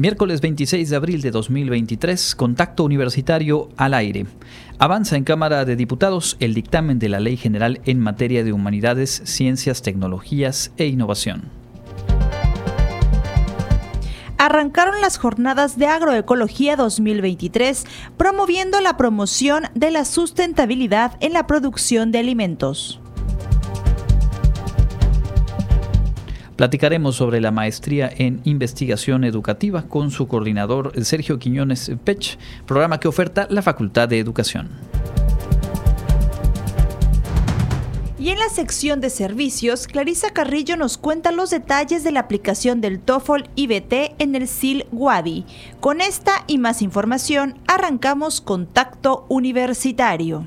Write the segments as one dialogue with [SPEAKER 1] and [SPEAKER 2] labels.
[SPEAKER 1] Miércoles 26 de abril de 2023, contacto universitario al aire. Avanza en Cámara de Diputados el dictamen de la Ley General en materia de humanidades, ciencias, tecnologías e innovación.
[SPEAKER 2] Arrancaron las jornadas de agroecología 2023, promoviendo la promoción de la sustentabilidad en la producción de alimentos.
[SPEAKER 1] Platicaremos sobre la maestría en investigación educativa con su coordinador Sergio Quiñones Pech, programa que oferta la Facultad de Educación.
[SPEAKER 2] Y en la sección de servicios, Clarisa Carrillo nos cuenta los detalles de la aplicación del TOEFL IBT en el SIL Wadi. Con esta y más información, arrancamos Contacto Universitario.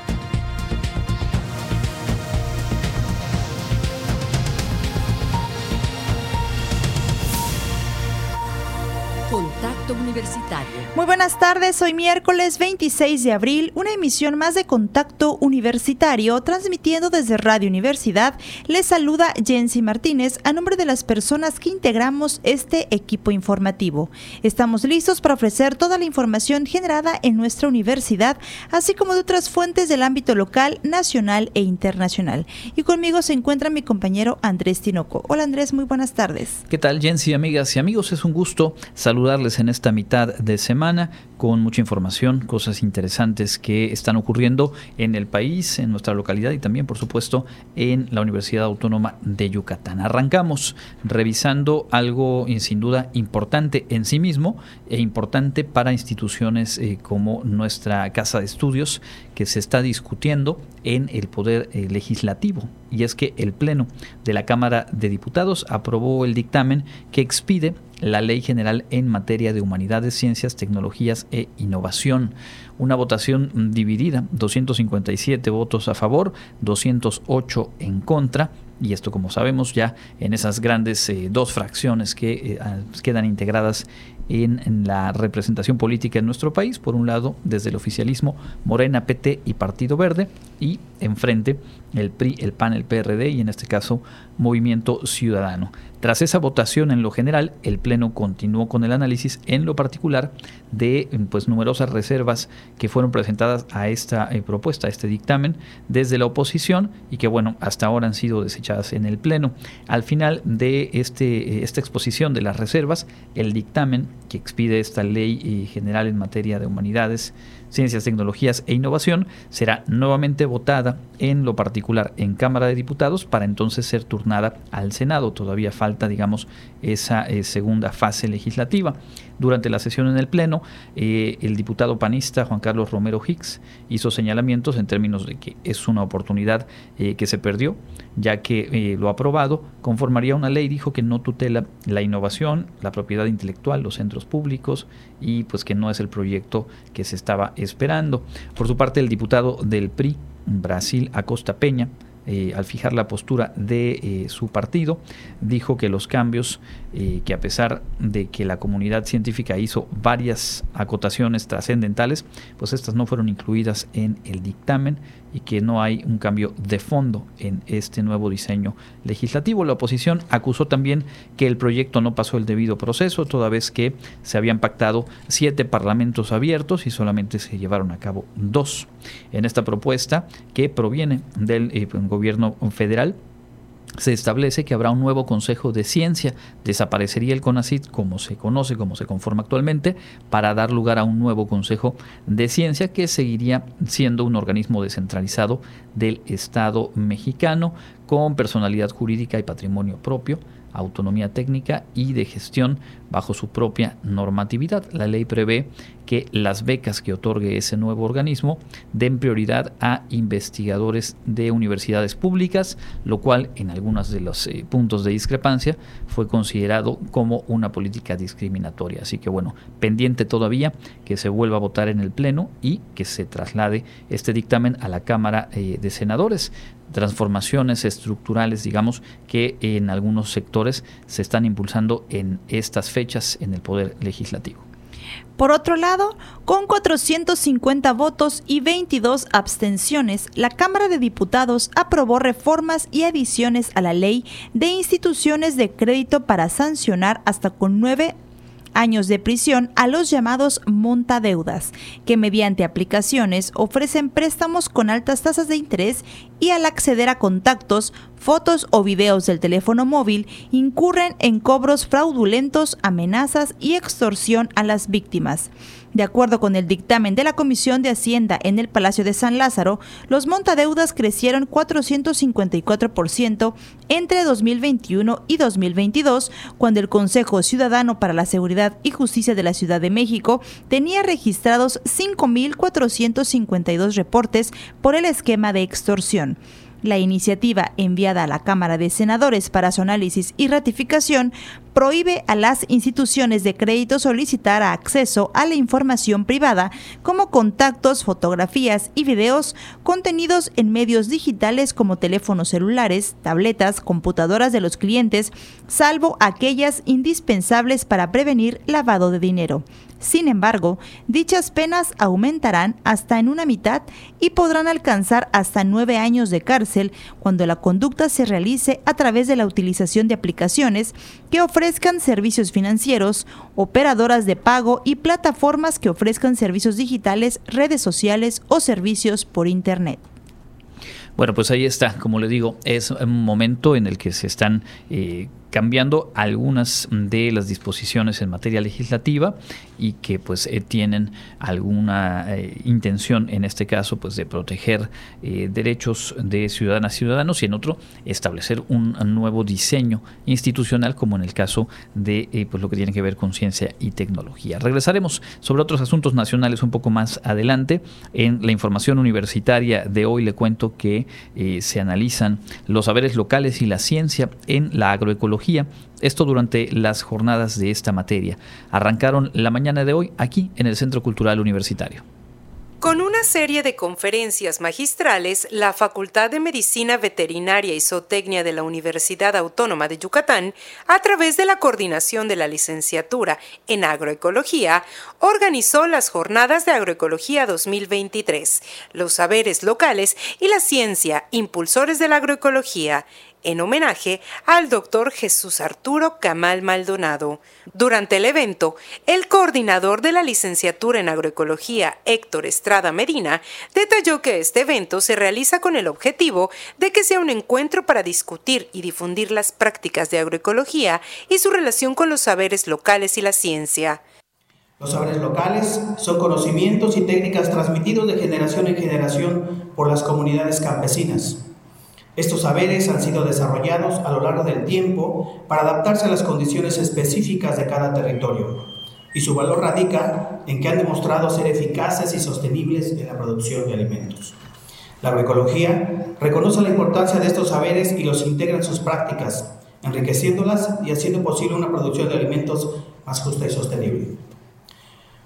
[SPEAKER 2] Muy buenas tardes, hoy miércoles 26 de abril, una emisión más de Contacto Universitario, transmitiendo desde Radio Universidad. Les saluda Jensi Martínez a nombre de las personas que integramos este equipo informativo. Estamos listos para ofrecer toda la información generada en nuestra universidad, así como de otras fuentes del ámbito local, nacional e internacional. Y conmigo se encuentra mi compañero Andrés Tinoco. Hola Andrés, muy buenas tardes.
[SPEAKER 1] ¿Qué tal Jensi, amigas y amigos? Es un gusto saludarles en esta mitad de semana semana con mucha información, cosas interesantes que están ocurriendo en el país, en nuestra localidad y también, por supuesto, en la Universidad Autónoma de Yucatán. Arrancamos revisando algo eh, sin duda importante en sí mismo e importante para instituciones eh, como nuestra Casa de Estudios, que se está discutiendo en el Poder eh, Legislativo. Y es que el Pleno de la Cámara de Diputados aprobó el dictamen que expide la Ley General en materia de humanidades, ciencias, tecnologías e innovación. Una votación dividida, 257 votos a favor, 208 en contra. Y esto, como sabemos, ya en esas grandes eh, dos fracciones que eh, quedan integradas en, la representación política en nuestro país. Por un lado, desde el oficialismo, Morena, PT y Partido Verde, y enfrente el PRI, el PAN, el PRD y en este caso Movimiento Ciudadano. Tras esa votación en lo general, el Pleno continuó con el análisis en lo particular de pues, numerosas reservas que fueron presentadas a esta eh, propuesta, a este dictamen, desde la oposición y que bueno, hasta ahora han sido desechadas en el Pleno. Al final de este, eh, esta exposición de las reservas, el dictamen que expide esta ley eh, general en materia de humanidades, Ciencias, Tecnologías e Innovación será nuevamente votada en lo particular en Cámara de Diputados para entonces ser turnada al Senado. Todavía falta, digamos, esa eh, segunda fase legislativa. Durante la sesión en el Pleno, eh, el diputado panista Juan Carlos Romero Hicks hizo señalamientos en términos de que es una oportunidad eh, que se perdió, ya que lo aprobado conformaría una ley, dijo que no tutela la innovación, la propiedad intelectual, los centros públicos y pues que no es el proyecto que se estaba esperando. Por su parte, el diputado del PRI, Brasil Acosta Peña, eh, al fijar la postura de eh, su partido, dijo que los cambios, eh, que a pesar de que la comunidad científica hizo varias acotaciones trascendentales, pues estas no fueron incluidas en el dictamen y que no hay un cambio de fondo en este nuevo diseño legislativo. La oposición acusó también que el proyecto no pasó el debido proceso, toda vez que se habían pactado siete parlamentos abiertos y solamente se llevaron a cabo dos. En esta propuesta, que proviene del eh, gobierno federal, se establece que habrá un nuevo Consejo de Ciencia, desaparecería el CONACIT como se conoce, como se conforma actualmente, para dar lugar a un nuevo Consejo de Ciencia que seguiría siendo un organismo descentralizado del Estado mexicano con personalidad jurídica y patrimonio propio, autonomía técnica y de gestión bajo su propia normatividad. La ley prevé que las becas que otorgue ese nuevo organismo den prioridad a investigadores de universidades públicas, lo cual en algunos de los eh, puntos de discrepancia fue considerado como una política discriminatoria. Así que bueno, pendiente todavía que se vuelva a votar en el Pleno y que se traslade este dictamen a la Cámara eh, de Senadores transformaciones estructurales, digamos, que en algunos sectores se están impulsando en estas fechas en el Poder Legislativo.
[SPEAKER 2] Por otro lado, con 450 votos y 22 abstenciones, la Cámara de Diputados aprobó reformas y adiciones a la ley de instituciones de crédito para sancionar hasta con nueve años de prisión a los llamados montadeudas, que mediante aplicaciones ofrecen préstamos con altas tasas de interés y al acceder a contactos, fotos o videos del teléfono móvil incurren en cobros fraudulentos, amenazas y extorsión a las víctimas. De acuerdo con el dictamen de la Comisión de Hacienda en el Palacio de San Lázaro, los montadeudas crecieron 454% entre 2021 y 2022, cuando el Consejo Ciudadano para la Seguridad y Justicia de la Ciudad de México tenía registrados 5.452 reportes por el esquema de extorsión. La iniciativa enviada a la Cámara de Senadores para su análisis y ratificación prohíbe a las instituciones de crédito solicitar acceso a la información privada como contactos, fotografías y videos contenidos en medios digitales como teléfonos celulares, tabletas, computadoras de los clientes, salvo aquellas indispensables para prevenir lavado de dinero. Sin embargo, dichas penas aumentarán hasta en una mitad y podrán alcanzar hasta nueve años de cárcel cuando la conducta se realice a través de la utilización de aplicaciones que ofrezcan servicios financieros, operadoras de pago y plataformas que ofrezcan servicios digitales, redes sociales o servicios por Internet.
[SPEAKER 1] Bueno, pues ahí está, como le digo, es un momento en el que se están eh, cambiando algunas de las disposiciones en materia legislativa y que pues eh, tienen alguna eh, intención en este caso pues de proteger eh, derechos de ciudadanas y ciudadanos y en otro establecer un, nuevo diseño institucional como en el caso de pues lo que tiene que ver con ciencia y tecnología. Regresaremos sobre otros asuntos nacionales un poco más adelante. En la información universitaria de hoy le cuento que se analizan los saberes locales y la ciencia en la agroecología esto durante las jornadas de esta materia. Arrancaron la mañana de hoy aquí en el Centro Cultural Universitario.
[SPEAKER 3] Con una serie de conferencias magistrales, la Facultad de Medicina Veterinaria y Zootecnia de la Universidad Autónoma de Yucatán, a través de la coordinación de la licenciatura en agroecología, organizó las Jornadas de Agroecología 2023, los saberes locales y la ciencia, impulsores de la agroecología, en homenaje al doctor Jesús Arturo Camal Maldonado. Durante el evento, el coordinador de la licenciatura en agroecología, Héctor Estrada Medina, detalló que este evento se realiza con el objetivo de que sea un encuentro para discutir y difundir las prácticas de agroecología y su relación con los saberes locales y la ciencia.
[SPEAKER 4] Los saberes locales son conocimientos y técnicas transmitidos de generación en generación por las comunidades campesinas estos saberes han sido desarrollados a lo largo del tiempo para adaptarse a las condiciones específicas de cada territorio y su valor radica en que han demostrado ser eficaces y sostenibles en la producción de alimentos. La agroecología reconoce la importancia de estos saberes y los integra en sus prácticas, enriqueciéndolas y haciendo posible una producción de alimentos más justa y sostenible.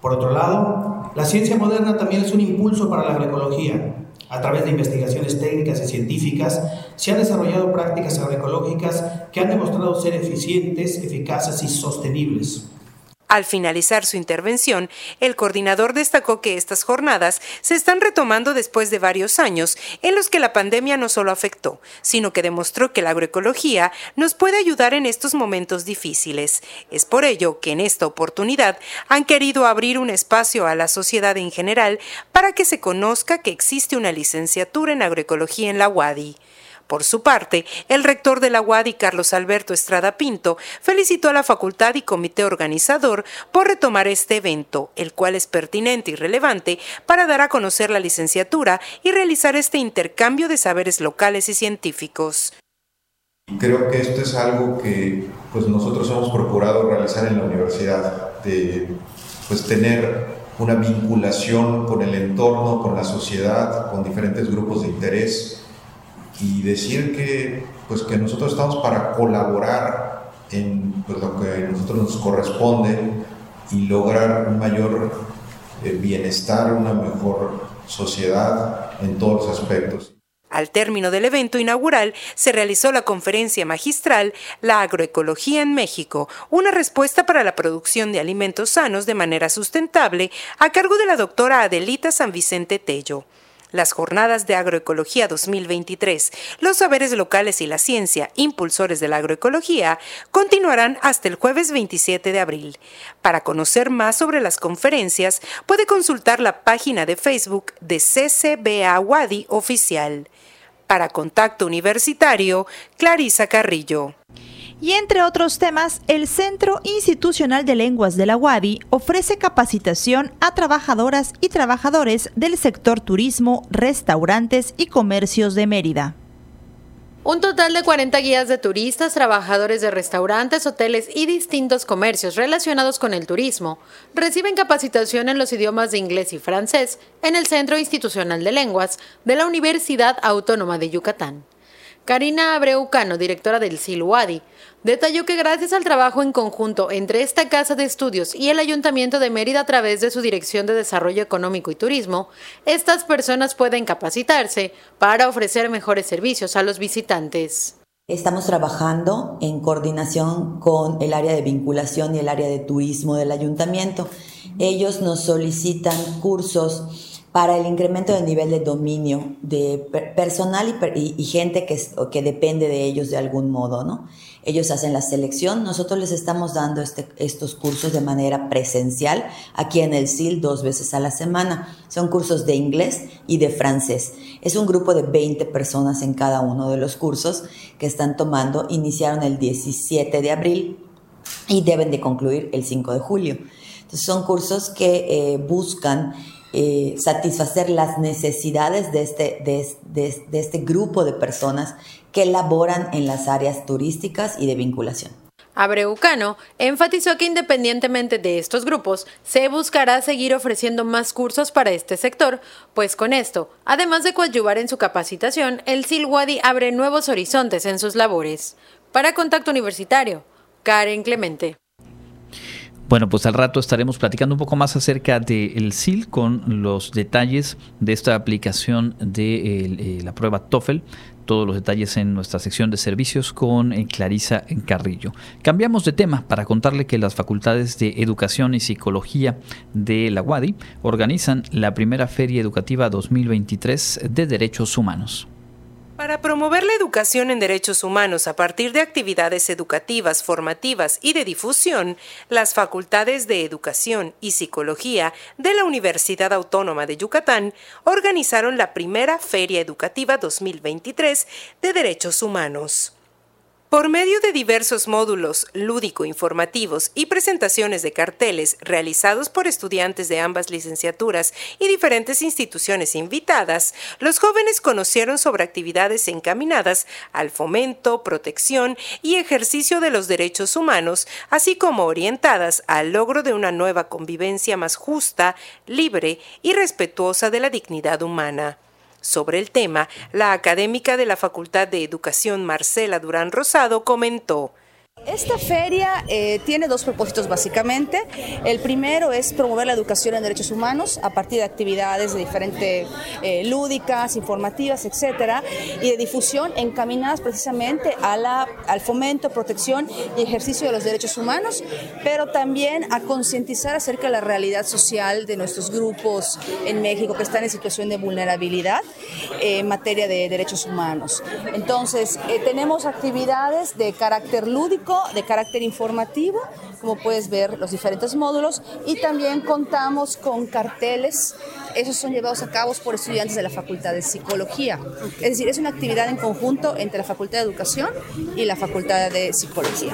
[SPEAKER 4] Por otro lado, la ciencia moderna también es un impulso para la agroecología, a través de investigaciones técnicas y científicas, se han desarrollado prácticas agroecológicas que han demostrado ser eficientes, eficaces y sostenibles.
[SPEAKER 3] Al finalizar su intervención, el coordinador destacó que estas jornadas se están retomando después de varios años en los que la pandemia no solo afectó, sino que demostró que la agroecología nos puede ayudar en estos momentos difíciles. Es por ello que en esta oportunidad han querido abrir un espacio a la sociedad en general para que se conozca que existe una licenciatura en agroecología en la UADI. Por su parte, el rector de la UADI, Carlos Alberto Estrada Pinto, felicitó a la facultad y comité organizador por retomar este evento, el cual es pertinente y relevante para dar a conocer la licenciatura y realizar este intercambio de saberes locales y científicos.
[SPEAKER 5] Creo que esto es algo que pues, nosotros hemos procurado realizar en la universidad, de pues, tener una vinculación con el entorno, con la sociedad, con diferentes grupos de interés y decir que, pues, que nosotros estamos para colaborar en pues, lo que a nosotros nos corresponde y lograr un mayor eh, bienestar, una mejor sociedad en todos los aspectos.
[SPEAKER 3] Al término del evento inaugural se realizó la conferencia magistral La agroecología en México, una respuesta para la producción de alimentos sanos de manera sustentable, a cargo de la doctora Adelita San Vicente Tello las jornadas de agroecología 2023, los saberes locales y la ciencia, impulsores de la agroecología, continuarán hasta el jueves 27 de abril. Para conocer más sobre las conferencias, puede consultar la página de Facebook de CCBA Wadi Oficial. Para Contacto Universitario, Clarisa Carrillo.
[SPEAKER 2] Y entre otros temas, el Centro Institucional de Lenguas de la UADI ofrece capacitación a trabajadoras y trabajadores del sector turismo, restaurantes y comercios de Mérida.
[SPEAKER 6] Un total de 40 guías de turistas, trabajadores de restaurantes, hoteles y distintos comercios relacionados con el turismo reciben capacitación en los idiomas de inglés y francés en el Centro Institucional de Lenguas de la Universidad Autónoma de Yucatán. Karina Abreucano, directora del SILUADI, detalló que gracias al trabajo en conjunto entre esta Casa de Estudios y el Ayuntamiento de Mérida a través de su Dirección de Desarrollo Económico y Turismo, estas personas pueden capacitarse para ofrecer mejores servicios a los visitantes.
[SPEAKER 7] Estamos trabajando en coordinación con el área de vinculación y el área de turismo del ayuntamiento. Ellos nos solicitan cursos para el incremento del nivel de dominio de personal y, gente que, que, depende de ellos de algún modo, ¿no? Ellos hacen la selección, nosotros les estamos dando este, estos cursos de manera presencial aquí en el SIL dos veces a la semana. Son cursos de inglés y de francés. Es un grupo de 20 personas en cada uno de los cursos que están tomando. Iniciaron el 17 de abril y deben de concluir el 5 de julio. Entonces son cursos que eh, buscan eh, satisfacer las necesidades de este, de, este grupo de personas que laboran en las áreas turísticas y de vinculación.
[SPEAKER 6] Abreucano enfatizó que independientemente de estos grupos, se buscará seguir ofreciendo más cursos para este sector, pues con esto, además de coadyuvar en su capacitación, el Silwadi abre nuevos horizontes en sus labores. Para Contacto Universitario, Karen Clemente.
[SPEAKER 1] Bueno, pues al rato estaremos platicando un poco más acerca del SIL con los detalles de esta aplicación de eh, la prueba TOEFL. Todos los detalles en nuestra sección de servicios con eh, Clarisa Carrillo. Cambiamos de tema para contarle que las facultades de Educación y Psicología de la UADI organizan la primera Feria Educativa 2023 de Derechos Humanos.
[SPEAKER 3] Para promover la educación en derechos humanos a partir de actividades educativas, formativas y de difusión, las facultades de Educación y Psicología de la Universidad Autónoma de Yucatán organizaron la primera Feria Educativa 2023 de Derechos Humanos. Por medio de diversos módulos lúdico-informativos y presentaciones de carteles realizados por estudiantes de ambas licenciaturas y diferentes instituciones invitadas, los jóvenes conocieron sobre actividades encaminadas al fomento, protección y ejercicio de los derechos humanos, así como orientadas al logro de una nueva convivencia más justa, libre y respetuosa de la dignidad humana. Sobre el tema, la académica de la Facultad de Educación Marcela Durán Rosado comentó
[SPEAKER 8] esta feria eh, tiene dos propósitos básicamente. El primero es promover la educación en derechos humanos a partir de actividades de diferentes eh, lúdicas, informativas, etcétera, y de difusión encaminadas precisamente a al fomento, protección y ejercicio de los derechos humanos, pero también a concientizar acerca de la realidad social de nuestros grupos en México que están en situación de vulnerabilidad eh, en materia de derechos humanos. Entonces, tenemos actividades de carácter lúdico de carácter informativo, como puedes ver los diferentes módulos, y también contamos con carteles. Esos son llevados a cabo por estudiantes de la Facultad de Psicología. Es decir, es una actividad en conjunto entre la Facultad de Educación y la Facultad de Psicología.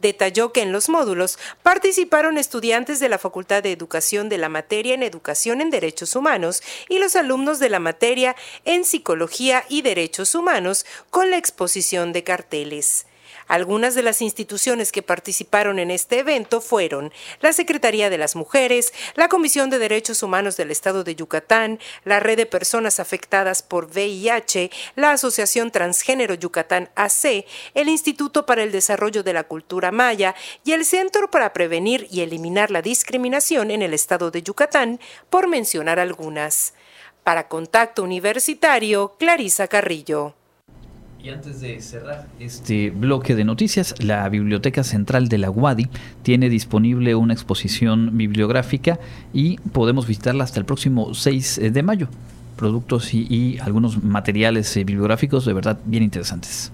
[SPEAKER 3] Detalló que en los módulos participaron estudiantes de la Facultad de Educación de la materia en Educación en Derechos Humanos y los alumnos de la materia en Psicología y Derechos Humanos con la exposición de carteles. Algunas de las instituciones que participaron en este evento fueron la Secretaría de las Mujeres, la Comisión de Derechos Humanos del Estado de Yucatán, la Red de Personas Afectadas por VIH, la Asociación Transgénero Yucatán AC, el Instituto para el Desarrollo de la Cultura Maya y el Centro para Prevenir y Eliminar la Discriminación en el Estado de Yucatán, por mencionar algunas. Para Contacto Universitario, Clarisa Carrillo.
[SPEAKER 1] Y antes de cerrar este bloque de noticias, la Biblioteca Central de la UADI tiene disponible una exposición bibliográfica y podemos visitarla hasta el próximo 6 de mayo. Productos y, algunos materiales eh, bibliográficos de verdad bien interesantes.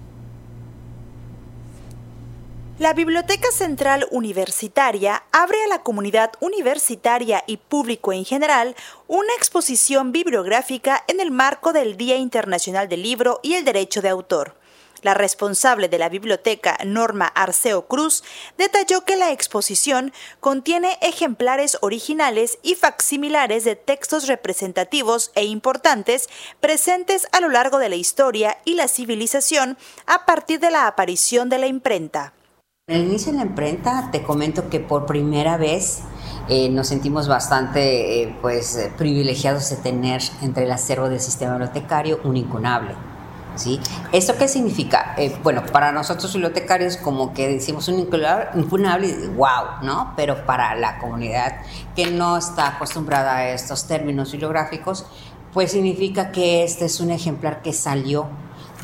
[SPEAKER 2] La Biblioteca Central Universitaria abre a la comunidad universitaria y público en general una exposición bibliográfica en el marco del Día Internacional del Libro y el Derecho de Autor. La responsable de la biblioteca, Norma Arceo Cruz, detalló que la exposición contiene ejemplares originales y facsimilares de textos representativos e importantes presentes a lo largo de la historia y la civilización a partir de la aparición de la imprenta.
[SPEAKER 9] El inicio de la imprenta te comento que por primera vez eh, nos sentimos bastante eh, pues, eh, privilegiados de tener entre el acervo del sistema bibliotecario un incunable. ¿sí? ¿Esto qué significa? bueno, para nosotros bibliotecarios como que decimos un incunable, wow, ¿no? Pero para la comunidad que no está acostumbrada a estos términos bibliográficos, pues significa que este es un ejemplar que salió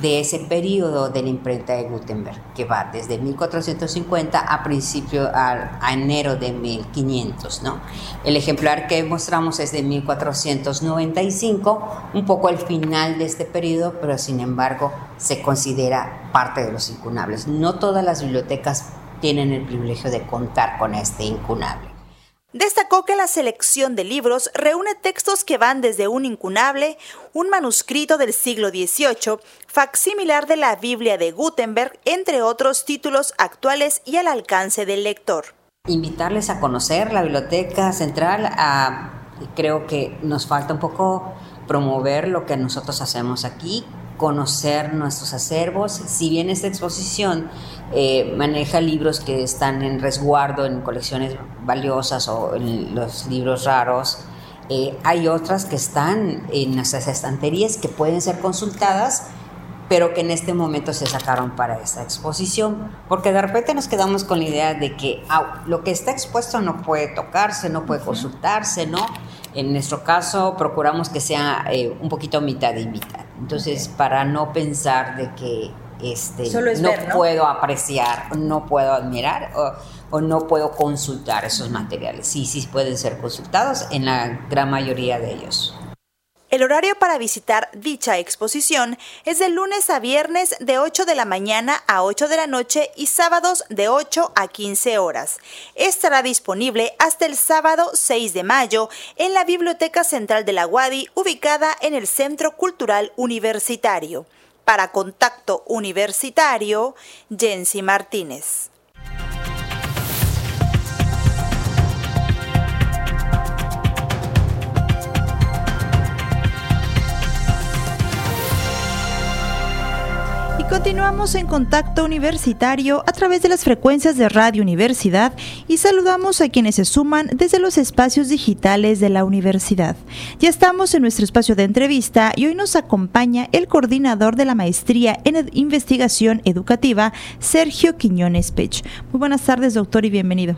[SPEAKER 9] de ese periodo de la imprenta de Gutenberg, que va desde 1450 a principio a, enero de 1500, ¿no? El ejemplar que mostramos es de 1495, un poco al final de este periodo, pero sin embargo se considera parte de los incunables. No todas las bibliotecas tienen el privilegio de contar con este incunable.
[SPEAKER 2] Destacó que la selección de libros reúne textos que van desde un incunable, un manuscrito del siglo XVIII, facsimilar de la Biblia de Gutenberg, entre otros títulos actuales y al alcance del lector.
[SPEAKER 9] Invitarles a conocer la Biblioteca Central, creo que nos falta un poco promover lo que nosotros hacemos aquí, conocer nuestros acervos. Si bien esta exposición eh, maneja libros que están en resguardo en colecciones valiosas o en los libros raros, eh, hay otras que están en nuestras estanterías que pueden ser consultadas, pero que en este momento se sacaron para esta exposición, porque de repente nos quedamos con la idea de que lo que está expuesto no puede tocarse, no puede consultarse, ¿no? En nuestro caso procuramos que sea eh, un poquito mitad y mitad. Entonces, para no pensar de que este, no, puedo apreciar, no puedo admirar o, no puedo consultar esos materiales. Sí, sí pueden ser consultados en la gran mayoría de ellos.
[SPEAKER 2] El horario para visitar dicha exposición es de lunes a viernes de 8 de la mañana a 8 de la noche y sábados de 8 a 15 horas. Estará disponible hasta el sábado 6 de mayo en la Biblioteca Central de la Guadi, ubicada en el Centro Cultural Universitario. Para Contacto Universitario, Jensi Martínez. Continuamos en contacto universitario a través de las frecuencias de Radio Universidad y saludamos a quienes se suman desde los espacios digitales de la universidad. Ya estamos en nuestro espacio de entrevista y hoy nos acompaña el coordinador de la maestría en investigación educativa, Sergio Quiñones Pech. Muy buenas tardes, doctor, y bienvenido.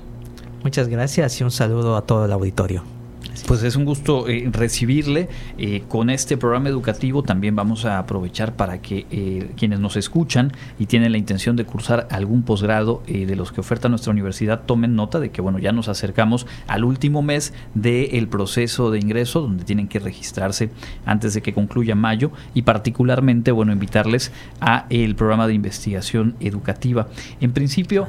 [SPEAKER 10] Muchas gracias y un saludo a todo el auditorio.
[SPEAKER 1] Pues es un gusto eh, recibirle eh, con este programa educativo. También vamos a aprovechar para que eh, quienes nos escuchan y tienen la intención de cursar algún posgrado de los que oferta nuestra universidad tomen nota de que bueno ya nos acercamos al último mes del proceso de ingreso donde tienen que registrarse antes de que concluya mayo y particularmente bueno invitarles a el programa de investigación educativa. En principio,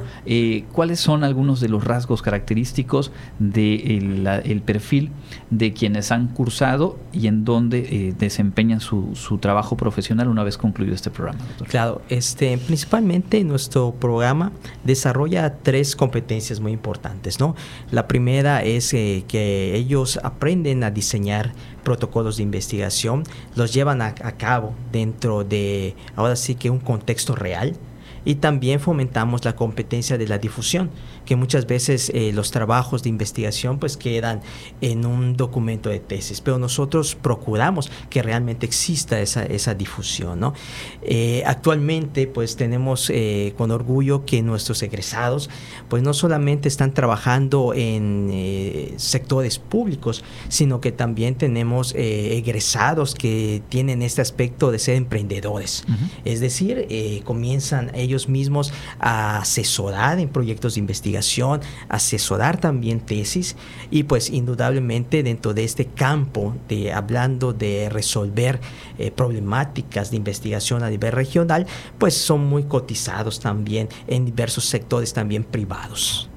[SPEAKER 1] ¿cuáles son algunos de los rasgos característicos del de el perfil de quienes han cursado y en dónde eh, desempeñan su, trabajo profesional una vez concluido este programa.
[SPEAKER 10] Claro, este, principalmente nuestro programa desarrolla tres competencias muy importantes. ¿no? La primera es eh, que ellos aprenden a diseñar protocolos de investigación, los llevan a, a cabo dentro de, ahora sí que un contexto real, y también fomentamos la competencia de la difusión, que muchas veces eh, los trabajos de investigación pues quedan en un documento de tesis, pero nosotros procuramos que realmente exista esa, esa difusión. ¿no? Eh, actualmente pues tenemos eh, con orgullo que nuestros egresados pues no solamente están trabajando en sectores públicos, sino que también tenemos egresados que tienen este aspecto de ser emprendedores, es decir, comienzan ellos ellos mismos a asesorar en proyectos de investigación, asesorar también tesis y pues indudablemente dentro de este campo de hablando de resolver eh, problemáticas de investigación a nivel regional, pues son muy cotizados también en diversos sectores también privados.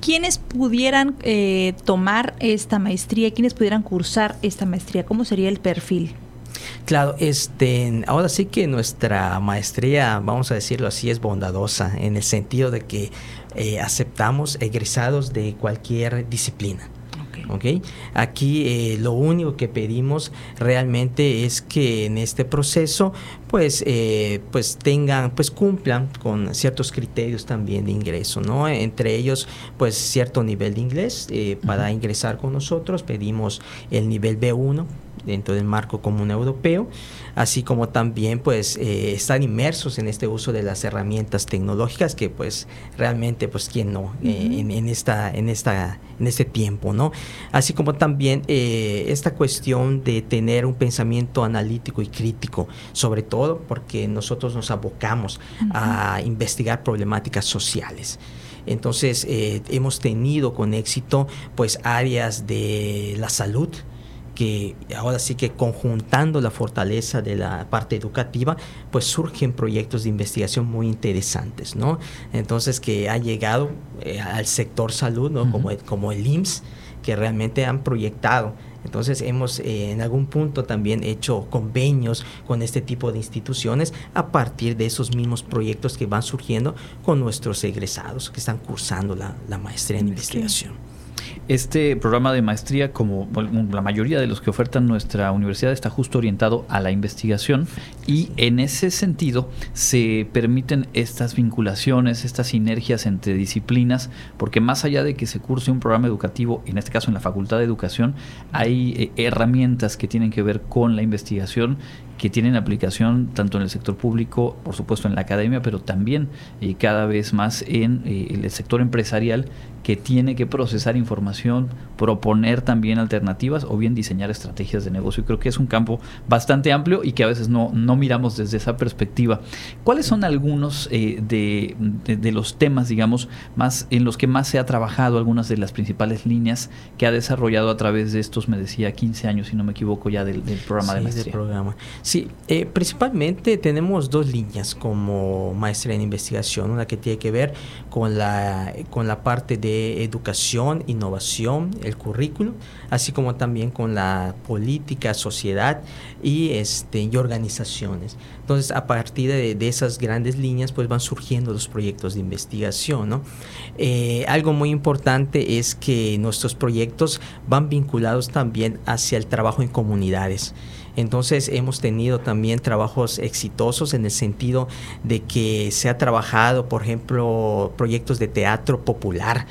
[SPEAKER 2] ¿Quiénes pudieran eh, tomar esta maestría? ¿Quiénes pudieran cursar esta maestría? ¿Cómo sería el perfil?
[SPEAKER 10] Claro, este, ahora sí que nuestra maestría, vamos a decirlo así, es bondadosa en el sentido de que eh, aceptamos egresados de cualquier disciplina. Okay. Aquí eh, lo único que pedimos realmente es que en este proceso pues, eh, pues tengan, pues cumplan con ciertos criterios también de ingreso, ¿no? Entre ellos pues cierto nivel de inglés para ingresar con nosotros pedimos el nivel B1 dentro del marco común europeo, así como también pues eh, estar inmersos en este uso de las herramientas tecnológicas que pues realmente pues quién no eh, en, esta en esta en este tiempo, ¿no? Así como también eh, esta cuestión de tener un pensamiento analítico y crítico, sobre todo porque nosotros nos abocamos a investigar problemáticas sociales. Entonces hemos tenido con éxito pues áreas de la salud, que ahora sí que conjuntando la fortaleza de la parte educativa, pues surgen proyectos de investigación muy interesantes, ¿no? Entonces que ha llegado eh, al sector salud, ¿no? como, como el IMSS, que realmente han proyectado. Entonces hemos eh, en algún punto también hecho convenios con este tipo de instituciones a partir de esos mismos proyectos que van surgiendo con nuestros egresados que están cursando la, la maestría en investigación.
[SPEAKER 1] Este programa de maestría, como la mayoría de los que ofertan nuestra universidad, está justo orientado a la investigación y en ese sentido se permiten estas vinculaciones, estas sinergias entre disciplinas, porque más allá de que se curse un programa educativo, en este caso en la Facultad de Educación, hay eh, herramientas que tienen que ver con la investigación que tienen aplicación tanto en el sector público, por supuesto en la academia, pero también eh, cada vez más en eh, el sector empresarial que tiene que procesar información, proponer también alternativas o bien diseñar estrategias de negocio. Creo que es un campo bastante amplio y que a veces no, no miramos desde esa perspectiva. ¿Cuáles son algunos eh, de, de, los temas, digamos, más en los que más se ha trabajado, algunas de las principales líneas que ha desarrollado a través de estos, me decía, 15 años, si no me equivoco, ya del, programa de maestría?
[SPEAKER 10] programa. Sí, eh, principalmente tenemos dos líneas como maestría en investigación, una que tiene que ver con la, con la parte de educación, innovación, el currículo, así como también con la política, sociedad y, este, y organizaciones. Entonces, a partir de, esas grandes líneas, pues van surgiendo los proyectos de investigación. ¿no? Eh, algo muy importante es que nuestros proyectos van vinculados también hacia el trabajo en comunidades. Entonces hemos tenido también trabajos exitosos en el sentido de que se ha trabajado, por ejemplo, proyectos de teatro popular.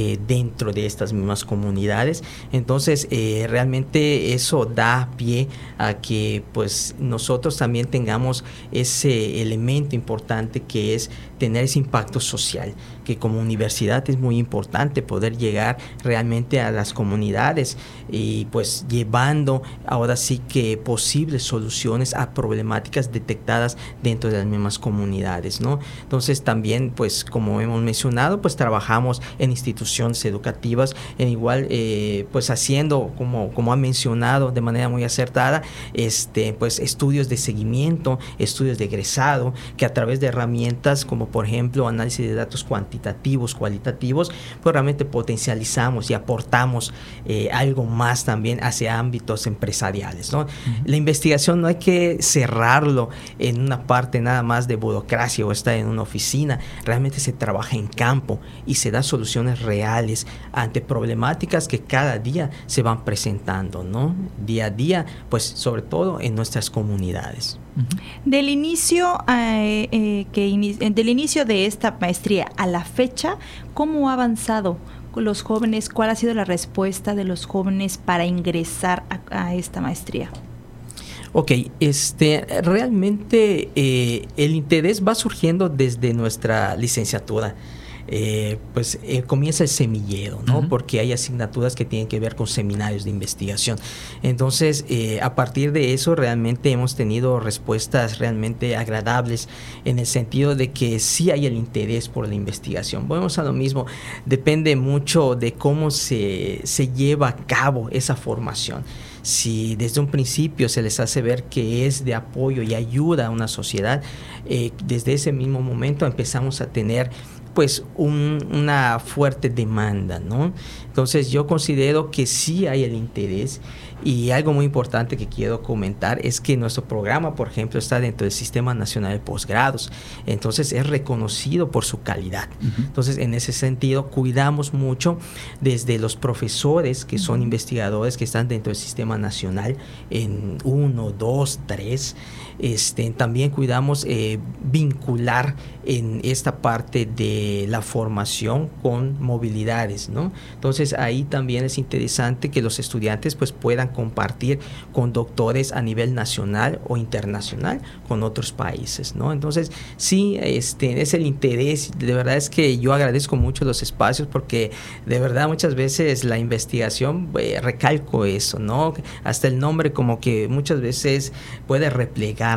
[SPEAKER 10] Eh, dentro de estas mismas comunidades entonces eh, realmente eso da pie a que pues nosotros también tengamos ese elemento importante que es tener ese impacto social que como universidad es muy importante poder llegar realmente a las comunidades y pues llevando ahora sí que posibles soluciones a problemáticas detectadas dentro de las mismas comunidades, ¿no? Entonces también pues como hemos mencionado pues trabajamos en instituciones educativas en igual eh, pues haciendo como, como ha mencionado de manera muy acertada este pues estudios de seguimiento, estudios de egresado que a través de herramientas como por ejemplo análisis de datos cuantitativos cualitativos, pues realmente potencializamos y aportamos eh, algo más también hacia ámbitos empresariales. ¿no? La investigación no hay que cerrarlo en una parte nada más de burocracia o estar en una oficina, realmente se trabaja en campo y se da soluciones reales ante problemáticas que cada día se van presentando, ¿no? Día a día, pues sobre todo en nuestras comunidades.
[SPEAKER 2] Del inicio, eh, eh, que del inicio de esta maestría a la fecha, ¿cómo ha avanzado los jóvenes? ¿Cuál ha sido la respuesta de los jóvenes para ingresar a, esta maestría?
[SPEAKER 10] Ok, este, realmente eh, el interés va surgiendo desde nuestra licenciatura. Eh, pues eh, comienza el semillero, ¿no? Porque hay asignaturas que tienen que ver con seminarios de investigación. Entonces, eh, a partir de eso, realmente hemos tenido respuestas realmente agradables en el sentido de que sí hay el interés por la investigación. Vamos a lo mismo, depende mucho de cómo se, se lleva a cabo esa formación si desde un principio se les hace ver que es de apoyo y ayuda a una sociedad, desde ese mismo momento empezamos a tener pues una fuerte demanda, ¿no? Entonces yo considero que sí hay el interés y algo muy importante que quiero comentar es que nuestro programa, por ejemplo, está dentro del Sistema Nacional de Posgrados, entonces es reconocido por su calidad. Entonces, en ese sentido, cuidamos mucho desde los profesores que son investigadores que están dentro del Sistema Nacional en uno, dos, tres. Este, también cuidamos eh, vincular en esta parte de la formación con movilidades, ¿no? Entonces ahí también es interesante que los estudiantes pues puedan compartir con doctores a nivel nacional o internacional con otros países. Entonces sí, este, es el interés, de verdad es que yo agradezco mucho los espacios porque de verdad muchas veces la investigación, eh, recalco eso, ¿no? Hasta el nombre como que muchas veces puede replegar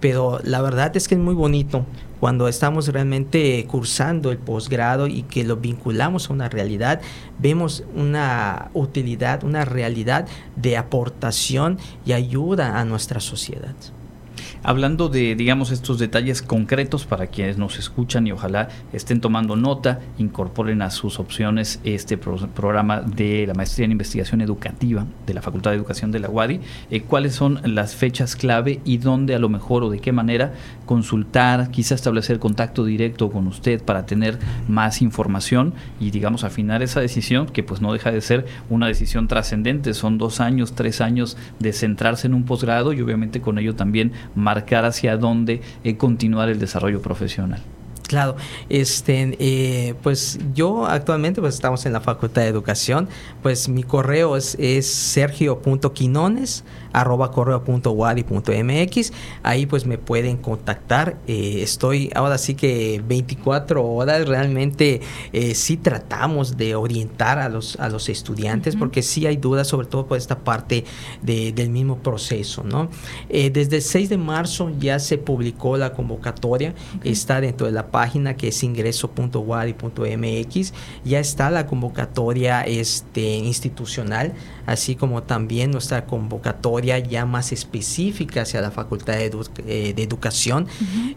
[SPEAKER 10] Pero la verdad es que es muy bonito cuando estamos realmente cursando el posgrado y que lo vinculamos a una realidad, vemos una utilidad, una realidad de aportación y ayuda a nuestra sociedad.
[SPEAKER 1] Hablando de, digamos, estos detalles concretos para quienes nos escuchan y ojalá estén tomando nota, incorporen a sus opciones este programa de la maestría en investigación educativa de la Facultad de Educación de la UADI, eh, cuáles son las fechas clave y dónde a lo mejor o de qué manera consultar, quizá establecer contacto directo con usted para tener más información y, digamos, afinar esa decisión que pues no deja de ser una decisión trascendente, son dos años, tres años de centrarse en un posgrado y obviamente con ello también marcar hacia dónde eh, continuar el desarrollo profesional.
[SPEAKER 10] Claro, este, eh, pues yo actualmente pues estamos en la Facultad de Educación, pues mi correo es, es sergio.quinones arroba correo.wadi.mx. Ahí pues me pueden contactar. Eh, estoy ahora sí que 24 horas. Realmente eh, sí tratamos de orientar a los, a los estudiantes porque sí hay dudas sobre todo por esta parte del mismo proceso. ¿no? Eh, desde el 6 de marzo ya se publicó la convocatoria. Está dentro de la página que es ingreso.wadi.mx. Ya está la convocatoria este, institucional, así como también nuestra convocatoria ya más específica hacia la Facultad de, eh, Educación.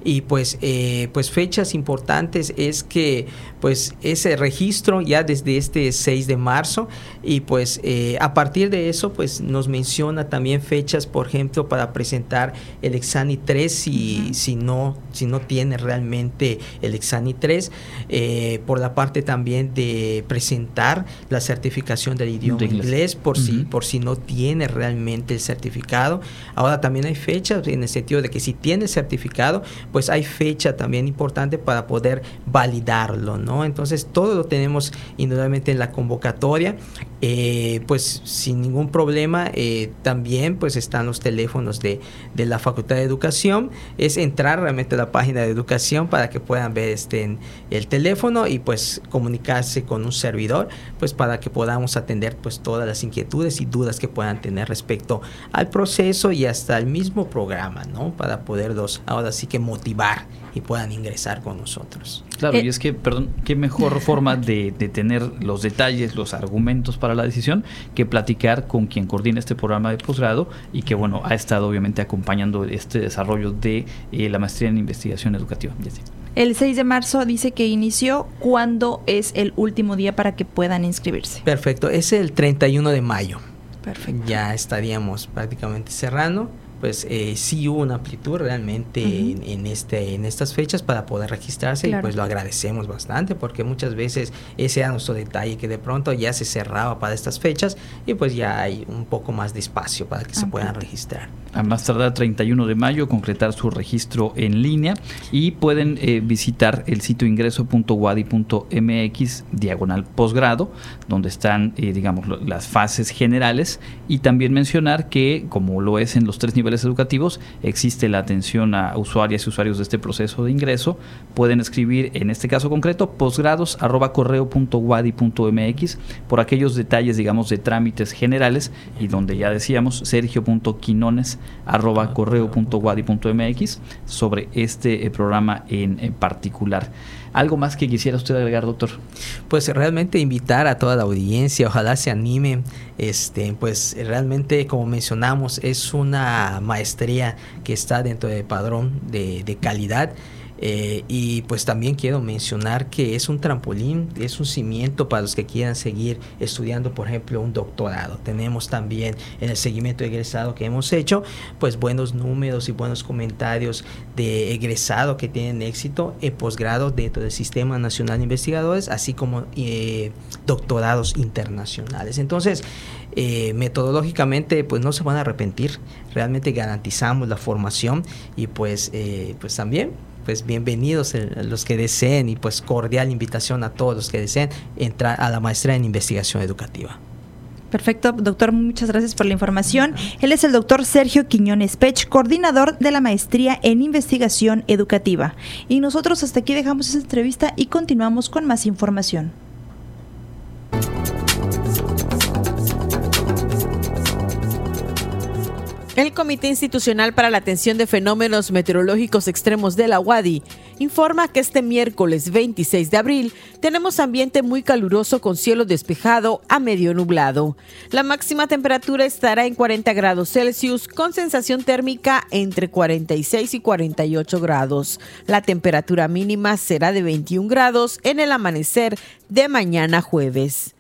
[SPEAKER 10] Y pues, eh, pues fechas importantes es que pues ese registro ya desde este 6 de marzo y pues eh, a partir de eso pues nos menciona también fechas, por ejemplo, para presentar el Exani 3 si, si, no, si no tiene realmente el Exani 3, por la parte también de presentar la certificación del idioma inglés, por, si, por si no tiene realmente el certificado certificado. Ahora también hay fechas en el sentido de que si tiene certificado, pues hay fecha también importante para poder validarlo, ¿no? Entonces todo lo tenemos indudablemente en la convocatoria, eh, pues sin ningún problema. Eh, también pues están los teléfonos de, de, la Facultad de Educación. Es entrar realmente a la página de educación para que puedan ver este, el teléfono y pues comunicarse con un servidor, pues para que podamos atender pues todas las inquietudes y dudas que puedan tener respecto al proceso y hasta el mismo programa, ¿no? Para poderlos ahora sí que motivar y puedan ingresar con nosotros.
[SPEAKER 1] Claro, y eh, es que, perdón, qué mejor forma de, tener los detalles, los argumentos para la decisión que platicar con quien coordina este programa de posgrado y que, bueno, ha estado obviamente acompañando este desarrollo de eh, la maestría en investigación educativa.
[SPEAKER 2] El 6 de marzo dice que inició. ¿Cuándo es el último día para que puedan inscribirse?
[SPEAKER 10] Perfecto, es el 31 de mayo. Perfecto. Ya estaríamos prácticamente cerrando pues eh, sí hubo una amplitud realmente en, este, en estas fechas para poder registrarse y pues lo agradecemos bastante porque muchas veces ese era nuestro detalle que de pronto ya se cerraba para estas fechas y pues ya hay un poco más de espacio para que se puedan registrar.
[SPEAKER 1] A más tardar 31 de mayo concretar su registro en línea y pueden eh, visitar el sitio ingreso.wadi.mx diagonal posgrado donde están eh, digamos las fases generales y también mencionar que como lo es en los tres niveles educativos, existe la atención a usuarias y usuarios de este proceso de ingreso. Pueden escribir, en este caso concreto, posgrados por aquellos detalles, digamos, de trámites generales y donde ya decíamos sergio.quinones sobre este eh, programa en particular. ¿Algo más que quisiera usted agregar, doctor?
[SPEAKER 10] Pues realmente invitar a toda la audiencia, ojalá se anime, este, pues realmente como mencionamos es una maestría que está dentro del padrón de, de calidad eh, y pues también quiero mencionar que es un trampolín, es un cimiento para los que quieran seguir estudiando, por ejemplo, un doctorado. Tenemos también en el seguimiento de egresado que hemos hecho, pues buenos números y buenos comentarios de egresado que tienen éxito en posgrado dentro del Sistema Nacional de Investigadores, así como eh, doctorados internacionales. Entonces, eh, metodológicamente, pues no se van a arrepentir. Realmente garantizamos la formación y pues, pues también pues bienvenidos los que deseen y pues cordial invitación a todos los que deseen entrar a la maestría en investigación educativa.
[SPEAKER 2] Perfecto, doctor, muchas gracias por la información. Él es el doctor Sergio Quiñones Pech, coordinador de la maestría en investigación educativa. Y nosotros hasta aquí dejamos esa entrevista y continuamos con más información.
[SPEAKER 11] El Comité Institucional para la Atención de Fenómenos Meteorológicos Extremos de la UADI informa que este miércoles 26 de abril tenemos ambiente muy caluroso con cielo despejado a medio nublado. La máxima temperatura estará en 40 grados Celsius con sensación térmica entre 46 y 48 grados. La temperatura mínima será de 21 grados en el amanecer de mañana jueves.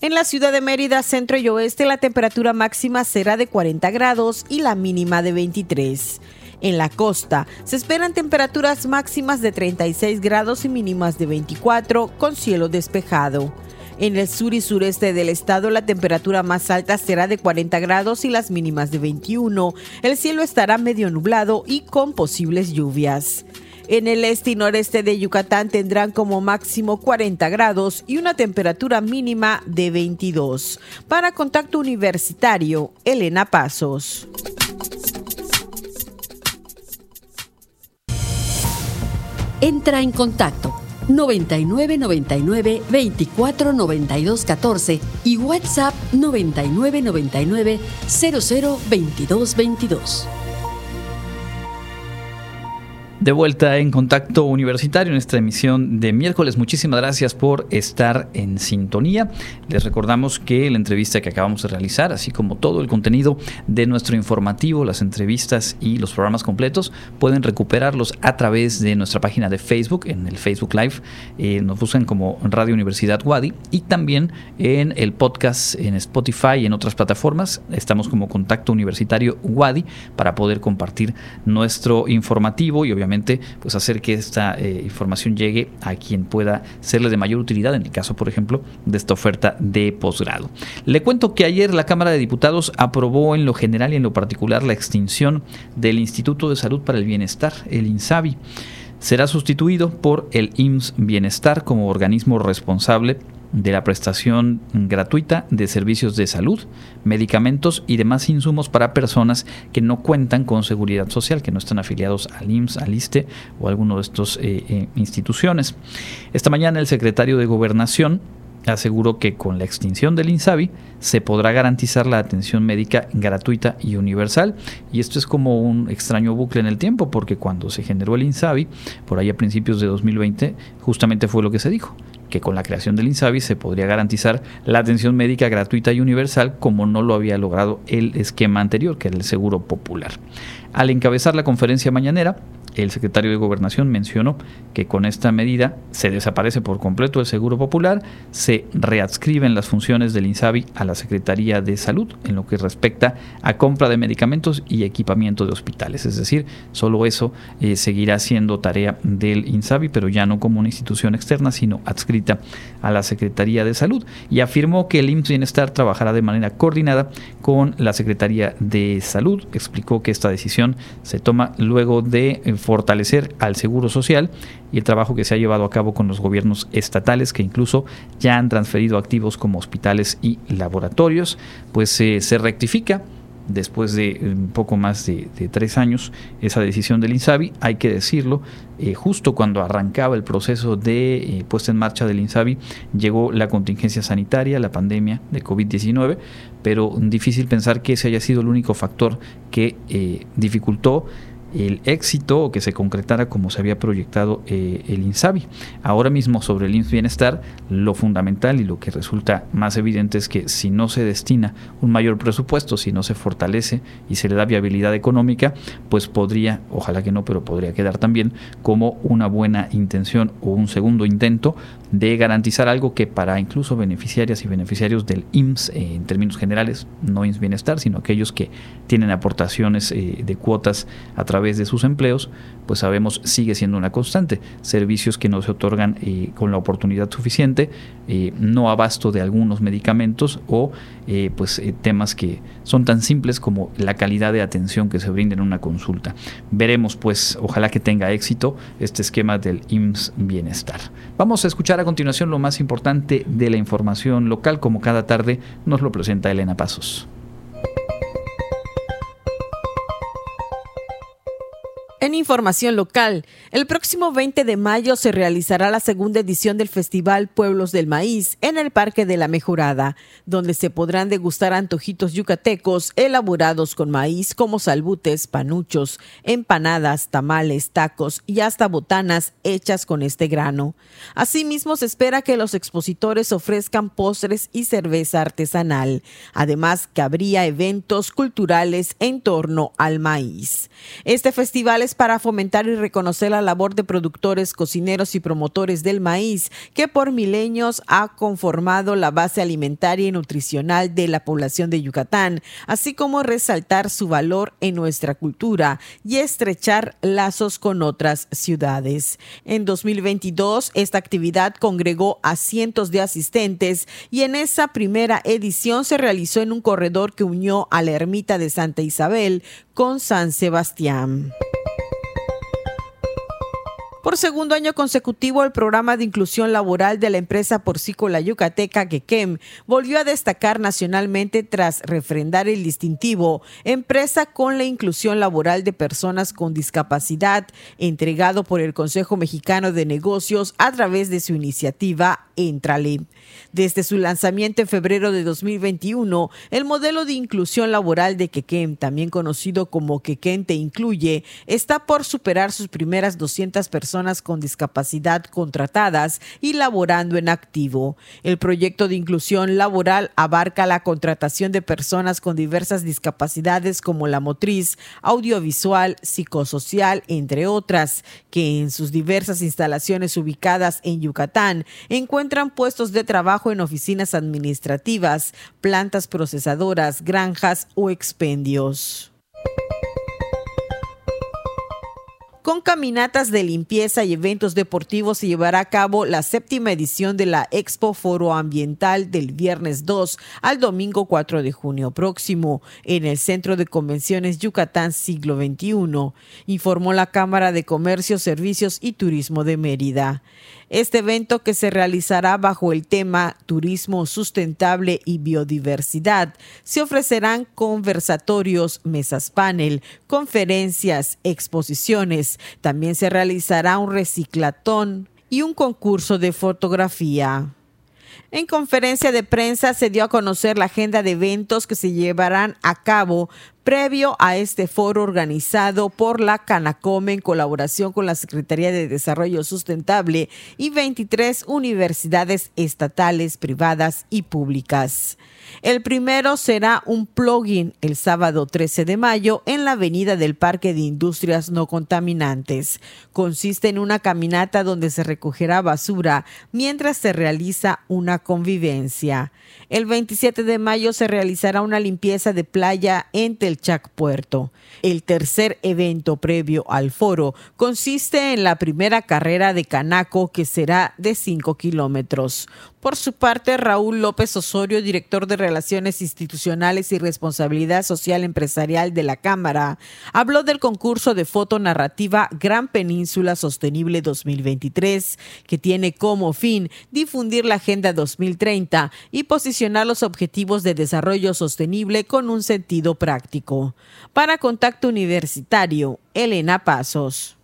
[SPEAKER 11] En la ciudad de Mérida, centro y oeste, la temperatura máxima será de 40 grados y la mínima de 23. En la costa se esperan temperaturas máximas de 36 grados y mínimas de 24 con cielo despejado. En el sur y sureste del estado la temperatura más alta será de 40 grados y las mínimas de 21. El cielo estará medio nublado y con posibles lluvias. En el este y noreste de Yucatán tendrán como máximo 40 grados y una temperatura mínima de 22. Para Contacto Universitario, Elena Pasos.
[SPEAKER 12] Entra en contacto 9999 24 92 14 y WhatsApp 9999 00 22 22.
[SPEAKER 1] De vuelta en Contacto Universitario en esta emisión de miércoles. Muchísimas gracias por estar en sintonía. Les recordamos que la entrevista que acabamos de realizar, así como todo el contenido de nuestro informativo, las entrevistas y los programas completos, pueden recuperarlos a través de nuestra página de Facebook, en el Facebook Live. Eh, nos buscan como Radio Universidad Wadi y también en el podcast en Spotify y en otras plataformas. Estamos como Contacto Universitario Wadi para poder compartir nuestro informativo y obviamente pues hacer que esta eh, información llegue a quien pueda serle de mayor utilidad, en el caso, por ejemplo, de esta oferta de posgrado. Le cuento que ayer la Cámara de Diputados aprobó en lo general y en lo particular la extinción del Instituto de Salud para el Bienestar, el INSABI. Será sustituido por el IMSS Bienestar como organismo responsable de la prestación gratuita de servicios de salud, medicamentos y demás insumos para personas que no cuentan con seguridad social, que no están afiliados al IMSS, al ISTE o a alguno de estas eh, eh, instituciones. Esta mañana el secretario de Gobernación aseguró que con la extinción del INSABI se podrá garantizar la atención médica gratuita y universal. Y esto es como un extraño bucle en el tiempo, porque cuando se generó el INSABI, por ahí a principios de 2020, justamente fue lo que se dijo que con la creación del INSABI se podría garantizar la atención médica gratuita y universal como no lo había logrado el esquema anterior, que era el Seguro Popular. Al encabezar la conferencia mañanera, el secretario de Gobernación mencionó que con esta medida se desaparece por completo el Seguro Popular, se readscriben las funciones del INSABI a la Secretaría de Salud en lo que respecta a compra de medicamentos y equipamiento de hospitales. Es decir, solo eso eh, seguirá siendo tarea del INSABI, pero ya no como una institución externa, sino adscrita a la Secretaría de Salud. Y afirmó que el IMSS Bienestar trabajará de manera coordinada con la Secretaría de Salud. Explicó que esta decisión se toma luego de eh, fortalecer al Seguro Social y el trabajo que se ha llevado a cabo con los gobiernos estatales que incluso ya han transferido activos como hospitales y laboratorios, pues eh, se rectifica después de un poco más de, tres años esa decisión del INSABI, hay que decirlo, eh, justo cuando arrancaba el proceso de eh, puesta en marcha del INSABI, llegó la contingencia sanitaria, la pandemia de COVID-19, pero difícil pensar que ese haya sido el único factor que dificultó el éxito o que se concretara como se había proyectado eh, el INSABI. Ahora mismo sobre el INS Bienestar, lo fundamental y lo que resulta más evidente es que si no se destina un mayor presupuesto, si no se fortalece y se le da viabilidad económica, pues podría, ojalá que no, pero podría quedar también como una buena intención o un segundo intento de garantizar algo que para incluso beneficiarias y beneficiarios del IMSS eh, en términos generales, no IMSS Bienestar, sino aquellos que tienen aportaciones eh, de cuotas a través de sus empleos, pues sabemos sigue siendo una constante. Servicios que no se otorgan eh, con la oportunidad suficiente, no abasto de algunos medicamentos o pues temas que son tan simples como la calidad de atención que se brinda en una consulta. Veremos pues, ojalá que tenga éxito este esquema del IMSS Bienestar. Vamos a escuchar a continuación lo más importante de la información local, como cada tarde nos lo presenta Elena Pasos.
[SPEAKER 11] En información local, el próximo 20 de mayo se realizará la segunda edición del Festival Pueblos del Maíz en el Parque de la Mejorada, donde se podrán degustar antojitos yucatecos elaborados con maíz como salbutes, panuchos, empanadas, tamales, tacos y hasta botanas hechas con este grano. Asimismo, se espera que los expositores ofrezcan postres y cerveza artesanal, además que habría eventos culturales en torno al maíz. Este festival es para fomentar y reconocer la labor de productores, cocineros y promotores del maíz, que por milenios ha conformado la base alimentaria y nutricional de la población de Yucatán, así como resaltar su valor en nuestra cultura y estrechar lazos con otras ciudades. En 2022, esta actividad congregó a cientos de asistentes y en esa primera edición se realizó en un corredor que unió a la ermita de Santa Isabel con San Sebastián. Por segundo año consecutivo, el programa de inclusión laboral de la empresa porcícola yucateca Quequem volvió a destacar nacionalmente tras refrendar el distintivo Empresa con la inclusión laboral de personas con discapacidad, entregado por el Consejo Mexicano de Negocios a través de su iniciativa Entrale. Desde su lanzamiento en febrero de 2021, el modelo de inclusión laboral de Quequem, también conocido como Quequem Te Incluye, está por superar sus primeras 200 personas con discapacidad contratadas y laborando en activo. El proyecto de inclusión laboral abarca la contratación de personas con diversas discapacidades como la motriz, audiovisual, psicosocial, entre otras, que en sus diversas instalaciones ubicadas en Yucatán encuentran puestos de trabajo trabajo en oficinas administrativas, plantas procesadoras, granjas o expendios. Con caminatas de limpieza y eventos deportivos se llevará a cabo la séptima edición de la Expo Foro Ambiental del viernes 2 al domingo 4 de junio próximo en el Centro de Convenciones Yucatán Siglo XXI, informó la Cámara de Comercio, Servicios y Turismo de Mérida. Este evento que se realizará bajo el tema Turismo Sustentable y Biodiversidad. Se ofrecerán conversatorios, mesas panel, conferencias, exposiciones. También se realizará un reciclatón y un concurso de fotografía. En conferencia de prensa se dio a conocer la agenda de eventos que se llevarán a cabo previo a este foro organizado por la Canacome en colaboración con la Secretaría de Desarrollo Sustentable y 23 universidades estatales, privadas y públicas. El primero será un plugin el sábado 13 de mayo en la avenida del Parque de Industrias No Contaminantes. Consiste en una caminata donde se recogerá basura mientras se realiza una convivencia. El 27 de mayo se realizará una limpieza de playa en Telchac Puerto. El tercer evento previo al foro consiste en la primera carrera de Canaco que será de 5 kilómetros. Por su parte, Raúl López Osorio, director de Relaciones Institucionales y Responsabilidad Social Empresarial de la Cámara, habló del concurso de foto narrativa Gran Península Sostenible 2023, que tiene como fin difundir la Agenda 2030 y posicionar los objetivos de desarrollo sostenible con un sentido práctico. Para Contacto Universitario, Elena Pasos.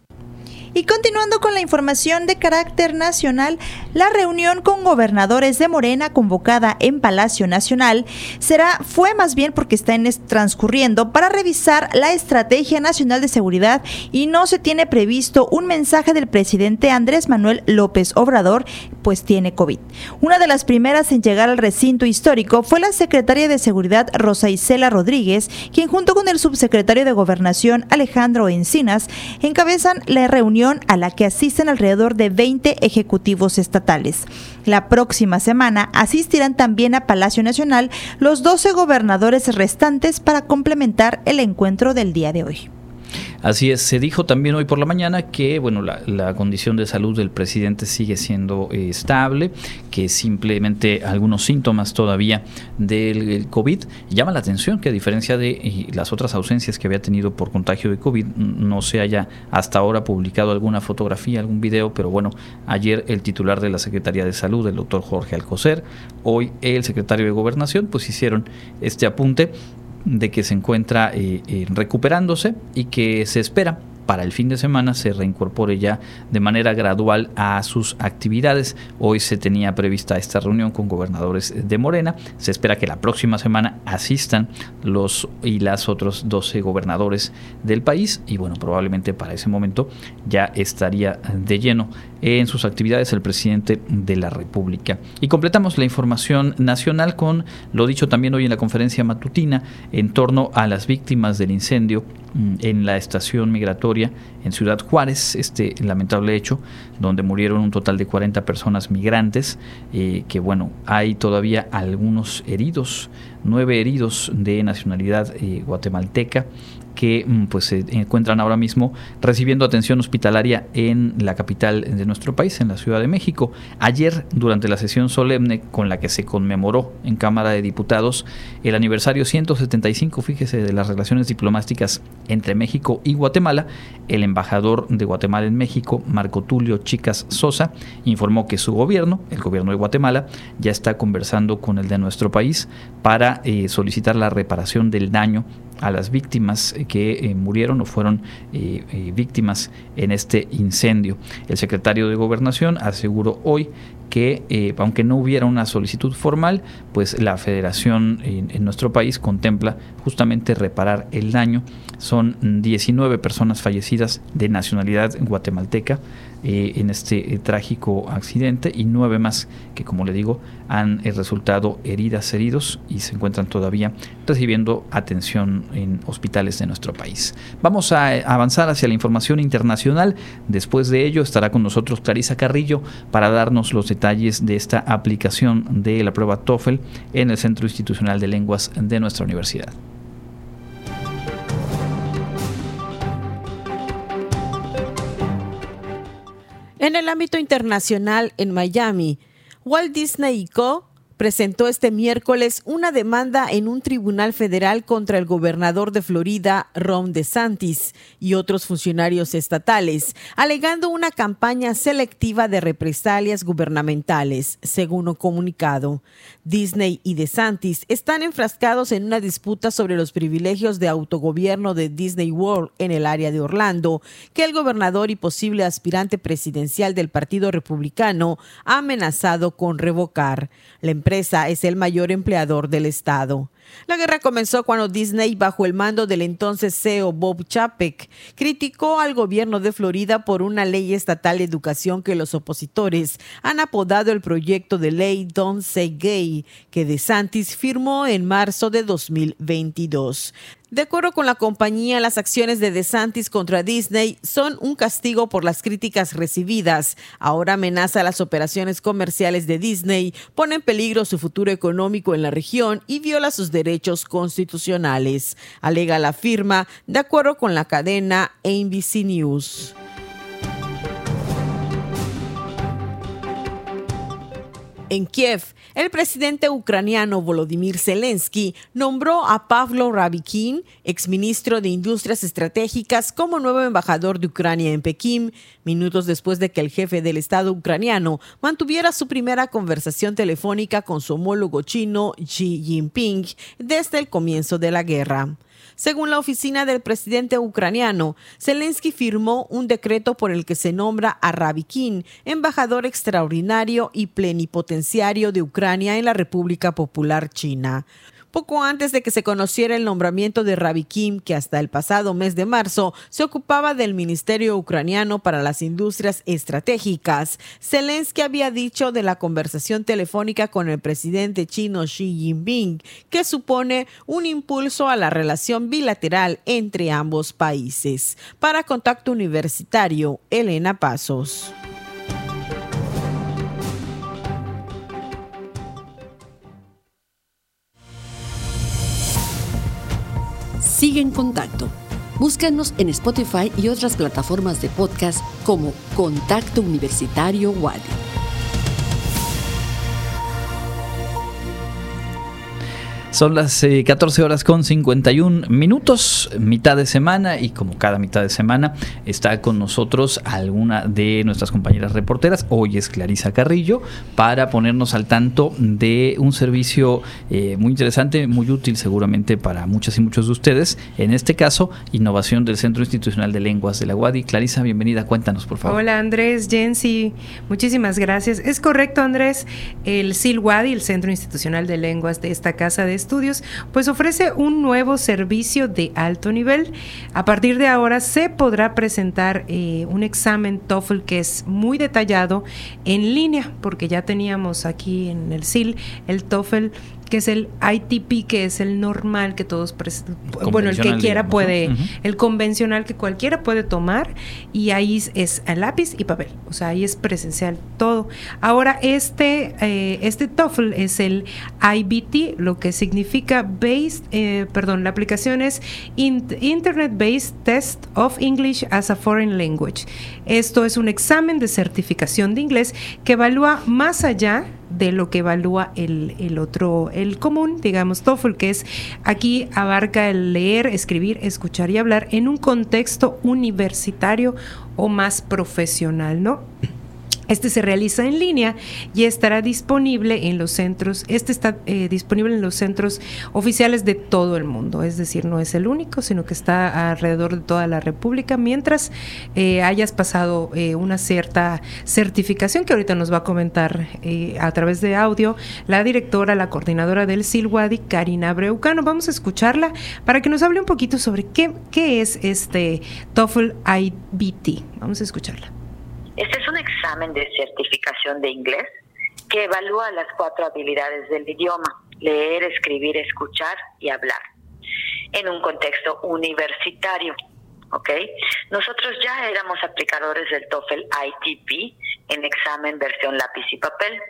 [SPEAKER 2] Y continuando con la información de carácter nacional, la reunión con gobernadores de Morena convocada en Palacio Nacional será fue más bien porque está en transcurriendo para revisar la estrategia nacional de seguridad y no se tiene previsto un mensaje del presidente Andrés Manuel López Obrador, pues tiene COVID. Una de las primeras en llegar al recinto histórico fue la secretaria de Seguridad Rosa Isela Rodríguez, quien junto con el subsecretario de Gobernación Alejandro Encinas encabezan la reunión a la que asisten alrededor de 20 ejecutivos estatales. La próxima semana asistirán también a Palacio Nacional los 12 gobernadores restantes para complementar el encuentro del día de hoy.
[SPEAKER 1] Así es, se dijo también hoy por la mañana que bueno, la, condición de salud del presidente sigue siendo eh, estable, que simplemente algunos síntomas todavía del COVID. Llama la atención que a diferencia de eh, las otras ausencias que había tenido por contagio de COVID, no se haya hasta ahora publicado alguna fotografía, algún video, pero bueno, ayer el titular de la Secretaría de Salud, el doctor Jorge Alcocer, hoy el secretario de Gobernación, pues hicieron este apunte de que se encuentra eh, eh, recuperándose y que se espera para el fin de semana se reincorpore ya de manera gradual a sus actividades. Hoy se tenía prevista esta reunión con gobernadores de Morena. Se espera que la próxima semana asistan los y las otros 12 gobernadores del país y bueno, probablemente para ese momento ya estaría de lleno en sus actividades el presidente de la República. Y completamos la información nacional con lo dicho también hoy en la conferencia matutina en torno a las víctimas del incendio mm, en la estación migratoria en Ciudad Juárez, este lamentable hecho, donde murieron un total de 40 personas migrantes, eh, que bueno, hay todavía algunos heridos, nueve heridos de nacionalidad eh, guatemalteca, que mm, pues se encuentran ahora mismo recibiendo atención hospitalaria en la capital de nuestro país, en la Ciudad de México. Ayer, durante la sesión solemne con la que se conmemoró en Cámara de Diputados el aniversario 175, fíjese, de las relaciones diplomáticas entre México y Guatemala, el embajador de Guatemala en México, Marco Tulio Chicas Sosa, informó que su gobierno, el gobierno de Guatemala, ya está conversando con el de nuestro país para eh, solicitar la reparación del daño a las víctimas que eh, murieron o fueron eh, eh, víctimas en este incendio. El secretario de Gobernación aseguró hoy que aunque no hubiera una solicitud formal, pues la federación en, nuestro país contempla justamente reparar el daño. Son 19 personas fallecidas de nacionalidad guatemalteca en este trágico accidente y nueve más que, como le digo, han resultado heridas, heridos y se encuentran todavía recibiendo atención en hospitales de nuestro país. Vamos a avanzar hacia la información internacional. Después de ello estará con nosotros Clarisa Carrillo para darnos los detalles de esta aplicación de la prueba TOEFL en el Centro Institucional de Lenguas de nuestra universidad.
[SPEAKER 11] En el ámbito internacional, en Miami, Walt Disney Co presentó este miércoles una demanda en un tribunal federal contra el gobernador de Florida, Ron DeSantis, y otros funcionarios estatales, alegando una campaña selectiva de represalias gubernamentales, según un comunicado. Disney y DeSantis están enfrascados en una disputa sobre los privilegios de autogobierno de Disney World en el área de Orlando, que el gobernador y posible aspirante presidencial del Partido Republicano ha amenazado con revocar. La empresa es el mayor empleador del Estado. La guerra comenzó cuando Disney, bajo el mando del entonces CEO Bob Chapek, criticó al gobierno de Florida por una ley estatal de educación que los opositores han apodado el proyecto de ley Don't Say Gay, que DeSantis firmó en marzo de 2022. De acuerdo con la compañía, las acciones de DeSantis contra Disney son un castigo por las críticas recibidas. Ahora amenaza las operaciones comerciales de Disney, pone en peligro su futuro económico en la región y viola sus derechos constitucionales, alega la firma, de acuerdo con la cadena ABC News. En Kiev, el presidente ucraniano Volodymyr Zelensky nombró a Pavlo Rabikin, exministro de Industrias Estratégicas, como nuevo embajador de Ucrania en Pekín, minutos después de que el jefe del Estado ucraniano mantuviera su primera conversación telefónica con su homólogo chino Xi Jinping desde el comienzo de la guerra. Según la oficina del presidente ucraniano, Zelensky firmó un decreto por el que se nombra a Rabikin embajador extraordinario y plenipotenciario de Ucrania en la República Popular China poco antes de que se conociera el nombramiento de Rabi Kim, que hasta el pasado mes de marzo se ocupaba del Ministerio Ucraniano para las Industrias Estratégicas. Zelensky había dicho de la conversación telefónica con el presidente chino Xi Jinping que supone un impulso a la relación bilateral entre ambos países. Para Contacto Universitario, Elena Pasos.
[SPEAKER 12] Sigue en contacto. Búscanos en Spotify y otras plataformas de podcast como Contacto Universitario Wadi.
[SPEAKER 1] Son las 14 eh, horas con 51 minutos, mitad de semana, y como cada mitad de semana está con nosotros alguna de nuestras compañeras reporteras. Hoy es Clarisa Carrillo para ponernos al tanto de un servicio eh, muy interesante, muy útil seguramente para muchas y muchos de ustedes. En este caso, innovación del Centro Institucional de Lenguas de la UADI. Clarisa, bienvenida, cuéntanos por favor.
[SPEAKER 3] Hola Andrés, Jensi, muchísimas gracias. Es correcto Andrés, el CIL UADI, el Centro Institucional de Lenguas de esta casa de Estudios, pues ofrece un nuevo servicio de alto nivel. A partir de ahora se podrá presentar eh, un examen TOEFL que es muy detallado en línea, porque ya teníamos aquí en el SIL el TOEFL que es el ITP, que es el normal que todos, bueno, el que quiera puede, el convencional que cualquiera puede tomar y ahí es a lápiz y papel, o sea, ahí es presencial todo. Ahora, este, eh, este TOEFL es el IBT, lo que significa Based, eh, perdón, la aplicación es Internet Based Test of English as a Foreign Language. Esto es un examen de certificación de inglés que evalúa más allá de lo que evalúa el, el, otro, el común, digamos, TOEFL, que es aquí abarca el leer, escribir, escuchar y hablar en un contexto universitario o más profesional, ¿no? Este se realiza en línea y estará disponible en los centros, este está eh, disponible en los centros oficiales de todo el mundo, es decir, no es el único, sino que está alrededor de toda la República, mientras eh, hayas pasado eh, una cierta certificación que ahorita nos va a comentar a través de audio la directora, la coordinadora del Silwadi, Karina Breucano. Vamos a escucharla para que nos hable un poquito sobre qué, qué es este TOEFL IBT. Vamos a escucharla.
[SPEAKER 13] Este es un examen de certificación de inglés que evalúa las cuatro habilidades del idioma, leer, escribir, escuchar y hablar, en un contexto universitario. ¿ok? Nosotros ya éramos aplicadores del TOEFL ITP en examen versión lápiz y papel.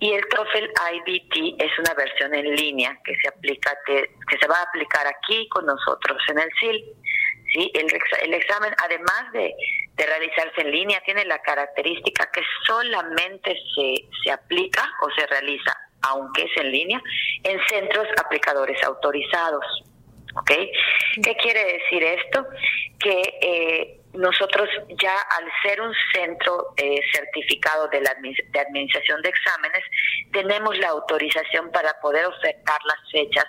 [SPEAKER 13] Y el TOEFL IBT es una versión en línea que se aplica que se va a aplicar aquí con nosotros en el SIL. ¿Sí? El, el examen, además de, de, realizarse en línea, tiene la característica que solamente se, se aplica o se realiza, aunque es en línea, en centros aplicadores autorizados. ¿Ok? ¿Qué quiere decir esto? Que eh, nosotros ya al ser un centro eh, certificado de, la, de administración de exámenes, tenemos la autorización para poder ofertar las fechas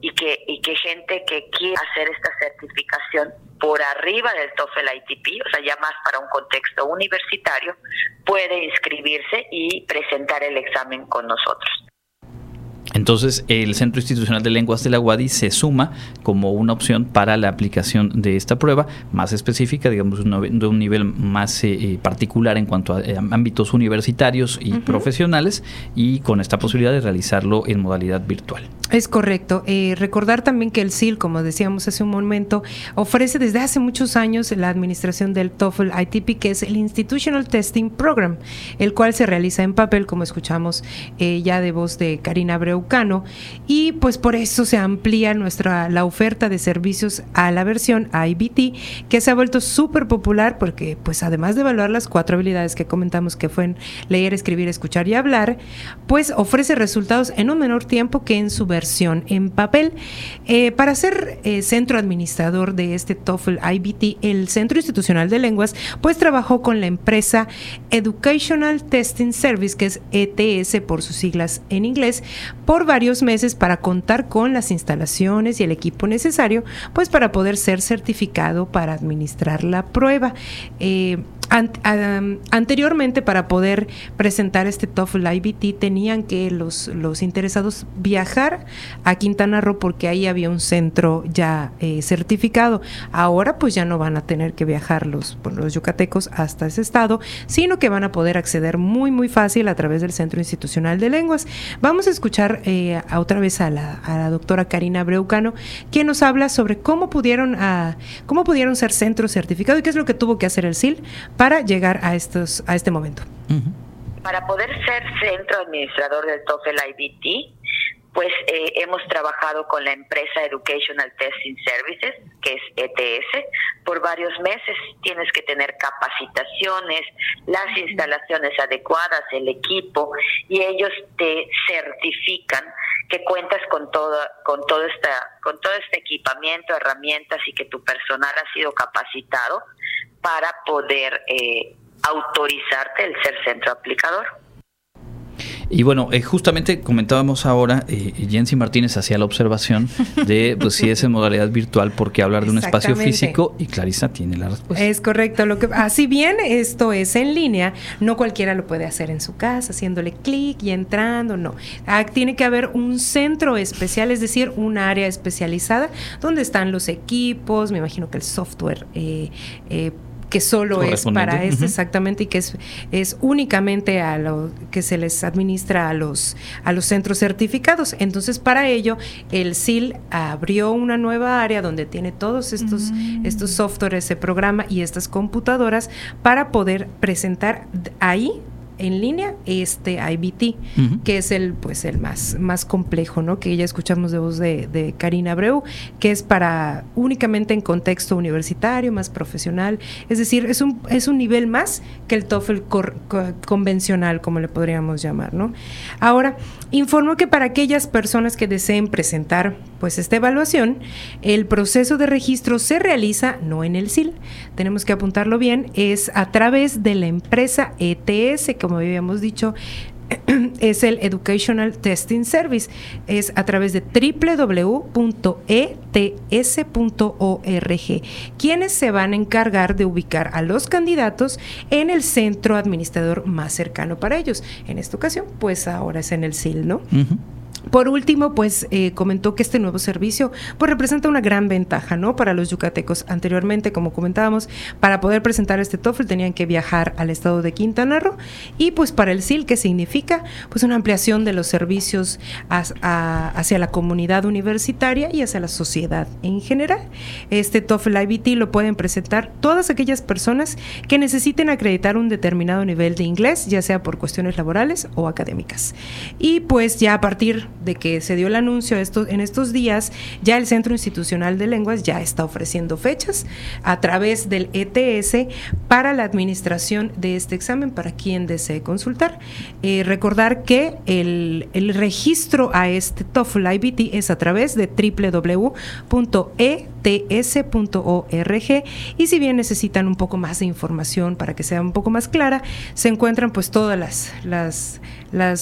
[SPEAKER 13] y que, y que gente que quiera hacer esta certificación por arriba del TOEFL ITP, o sea, ya más para un contexto universitario, puede inscribirse y presentar el examen con nosotros.
[SPEAKER 1] Entonces, el Centro Institucional de Lenguas de la UADI se suma como una opción para la aplicación de esta prueba más específica, digamos, de un nivel más eh, eh, particular en cuanto a ámbitos universitarios y profesionales y con esta posibilidad de realizarlo en modalidad virtual.
[SPEAKER 3] Es correcto. recordar también que el SIL, como decíamos hace un momento, ofrece desde hace muchos años la administración del TOEFL ITP, que es el Institutional Testing Program, el cual se realiza en papel, como escuchamos ya de voz de Karina Y pues por eso se amplía nuestra la oferta de servicios a la versión IBT, que se ha vuelto súper popular porque pues además de evaluar las cuatro habilidades que comentamos que fueron leer, escribir, escuchar y hablar, pues ofrece resultados en un menor tiempo que en su versión en papel. Eh, para ser eh, centro administrador de este TOEFL IBT, el Centro Institucional de Lenguas, pues trabajó con la empresa Educational Testing Service, que es ETS por sus siglas en inglés, por varios meses para contar con las instalaciones y el equipo necesario, pues para poder ser certificado para administrar la prueba. Eh, anteriormente, para poder presentar este TOEFL IBT, tenían que los, los interesados viajar a Quintana Roo porque ahí había un centro ya eh, certificado. Ahora, pues ya no van a tener que viajar los, los yucatecos hasta ese estado, sino que van a poder acceder muy, muy fácil a través del Centro Institucional de Lenguas. Vamos a escuchar eh, a otra vez a la, a doctora Karina Breucano, quien nos habla sobre cómo pudieron, a, cómo pudieron ser centros certificados y qué es lo que tuvo que hacer el SIL para llegar a, estos, a este momento?
[SPEAKER 13] Para poder ser centro administrador del TOEFL IBT, pues eh, hemos trabajado con la empresa Educational Testing Services, que es ETS, por varios meses. Tienes que tener capacitaciones, las instalaciones adecuadas, el equipo, y ellos te certifican que cuentas con todo, con todo esta, con todo este equipamiento, herramientas y que tu personal ha sido capacitado para poder eh, autorizarte el ser centro aplicador.
[SPEAKER 1] Y bueno, eh, justamente comentábamos ahora, eh, Jensi Martínez hacía la observación de pues, si es en modalidad virtual, ¿por qué hablar de un espacio físico? Y Clarisa tiene la respuesta.
[SPEAKER 3] Es correcto. Lo que, así bien esto es en línea, no cualquiera lo puede hacer en su casa, haciéndole clic y entrando, no. Ah, tiene que haber un centro especial, es decir, un área especializada donde están los equipos, me imagino que el software eh, eh que solo es para este exactamente y que es, es únicamente a lo que se les administra a los, a los centros certificados. Entonces, para ello, el SIL abrió una nueva área donde tiene todos estos, mm. estos softwares, ese programa y estas computadoras para poder presentar ahí en línea este IBT, que es el pues el más, más complejo, ¿no? Que ya escuchamos de voz de, de, Karina Abreu, que es para únicamente en contexto universitario, más profesional, es decir, es un, es un nivel más que el TOEFL convencional, como le podríamos llamar, ¿no? Ahora, informo que para aquellas personas que deseen presentar pues esta evaluación, el proceso de registro se realiza no en el SIL, tenemos que apuntarlo bien, es a través de la empresa ETS, como habíamos dicho, es el Educational Testing Service. Es a través de www.ets.org, quienes se van a encargar de ubicar a los candidatos en el centro administrador más cercano para ellos. En esta ocasión, pues ahora es en el SIL, ¿no? Por último, pues eh, comentó que este nuevo servicio pues representa una gran ventaja, ¿no? Para los yucatecos. Anteriormente, como comentábamos, para poder presentar este TOEFL tenían que viajar al estado de Quintana Roo y pues para el SIL, que significa pues una ampliación de los servicios hacia la comunidad universitaria y hacia la sociedad en general. Este TOEFL IBT lo pueden presentar todas aquellas personas que necesiten acreditar un determinado nivel de inglés, ya sea por cuestiones laborales o académicas. Y pues ya a partir de que se dio el anuncio estos, en estos días, ya el Centro Institucional de Lenguas ya está ofreciendo fechas a través del ETS para la administración de este examen para quien desee consultar. Eh, recordar que el, el, registro a este TOEFL IBT es a través de www.ets.org y si bien necesitan un poco más de información para que sea un poco más clara, se encuentran pues todas las,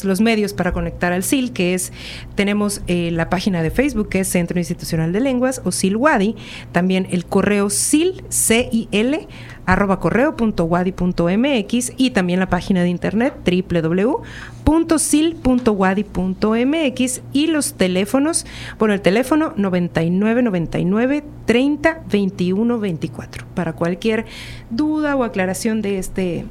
[SPEAKER 3] los medios para conectar al SIL, que es, tenemos eh, la página de Facebook, que es Centro Institucional de Lenguas, o SILWADI, también el correo SIL, C-I-L, arroba correo.wadi.mx y también la página de internet www
[SPEAKER 14] www.sil.wadi.mx y los teléfonos, bueno, el teléfono 9999 30 21 24 para cualquier duda o aclaración de este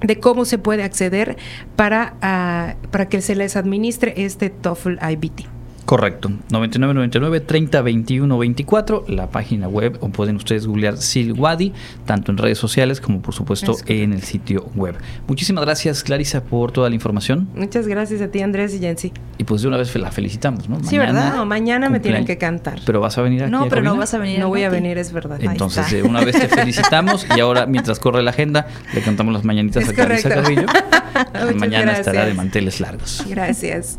[SPEAKER 14] de cómo se puede acceder para, uh, para que se les administre este TOEFL IBT.
[SPEAKER 1] Correcto, 9999 30 21 24, la página web, o pueden ustedes googlear Silwadi, tanto en redes sociales como por supuesto en el sitio web. Muchísimas gracias Clarisa por toda la información.
[SPEAKER 14] Muchas gracias a ti Andrés y Jensi.
[SPEAKER 1] Y pues de una vez la felicitamos, ¿no?
[SPEAKER 14] sí, ¿verdad? No, mañana me tienen que cantar.
[SPEAKER 1] Pero vas a venir aquí.
[SPEAKER 2] No,
[SPEAKER 1] a
[SPEAKER 2] pero
[SPEAKER 1] cabina?
[SPEAKER 2] no vas a venir.
[SPEAKER 14] No voy a venir, es verdad.
[SPEAKER 1] Entonces, de una vez te felicitamos y ahora, mientras corre la agenda, le cantamos las mañanitas
[SPEAKER 14] Es
[SPEAKER 1] a Clarisa
[SPEAKER 14] correcto.
[SPEAKER 1] Carrillo. Mañana estará de manteles largos.
[SPEAKER 14] Gracias.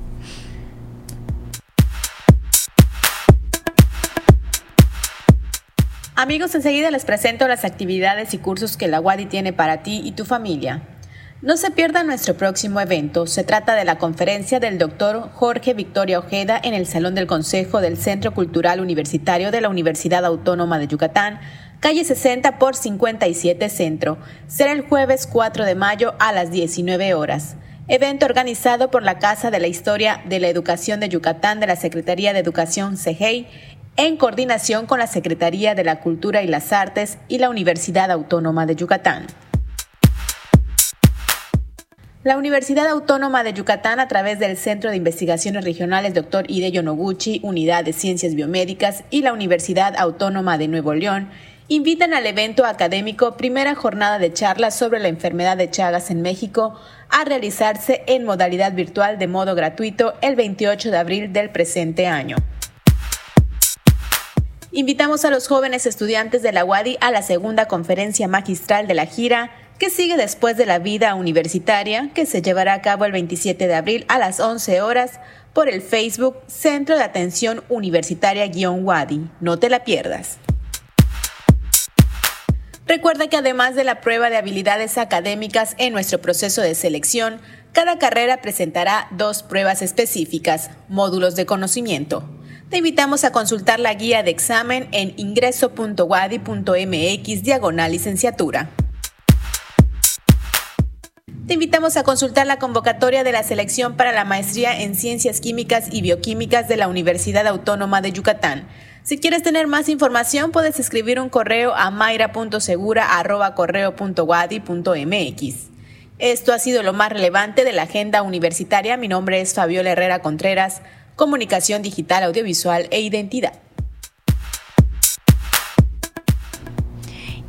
[SPEAKER 15] Amigos, enseguida les presento las actividades y cursos que la UADI tiene para ti y tu familia. No se pierda nuestro próximo evento. Se trata de la conferencia del doctor Jorge Victoria Ojeda en el Salón del Consejo del Centro Cultural Universitario de la Universidad Autónoma de Yucatán, calle 60 por 57 Centro. Será el jueves 4 de mayo a las 19 horas. Evento organizado por la Casa de la Historia de la Educación de Yucatán de la Secretaría de Educación CEGEI en coordinación con la Secretaría de la Cultura y las Artes y la Universidad Autónoma de Yucatán. La Universidad Autónoma de Yucatán, a través del Centro de Investigaciones Regionales Dr. Hideo Noguchi, Unidad de Ciencias Biomédicas y la Universidad Autónoma de Nuevo León, invitan al evento académico Primera Jornada de Charlas sobre la Enfermedad de Chagas en México a realizarse en modalidad virtual de modo gratuito el 28 de abril del presente año. Invitamos a los jóvenes estudiantes de la UADI a la segunda conferencia magistral de la gira que sigue después de la vida universitaria, que se llevará a cabo el 27 de abril a las 11 horas por el Facebook Centro de Atención Universitaria-WADI. No te la pierdas. Recuerda que además de la prueba de habilidades académicas en nuestro proceso de selección, cada carrera presentará dos pruebas específicas, módulos de conocimiento. Te invitamos a consultar la guía de examen en ingreso.wadi.mx diagonal licenciatura. Te invitamos a consultar la convocatoria de la selección para la maestría en Ciencias Químicas y Bioquímicas de la Universidad Autónoma de Yucatán. Si quieres tener más información, puedes escribir un correo a mayra.segura.correo.wadi.mx. Esto ha sido lo más relevante de la agenda universitaria. Mi nombre es Fabiola Herrera Contreras, Comunicación Digital, Audiovisual e Identidad.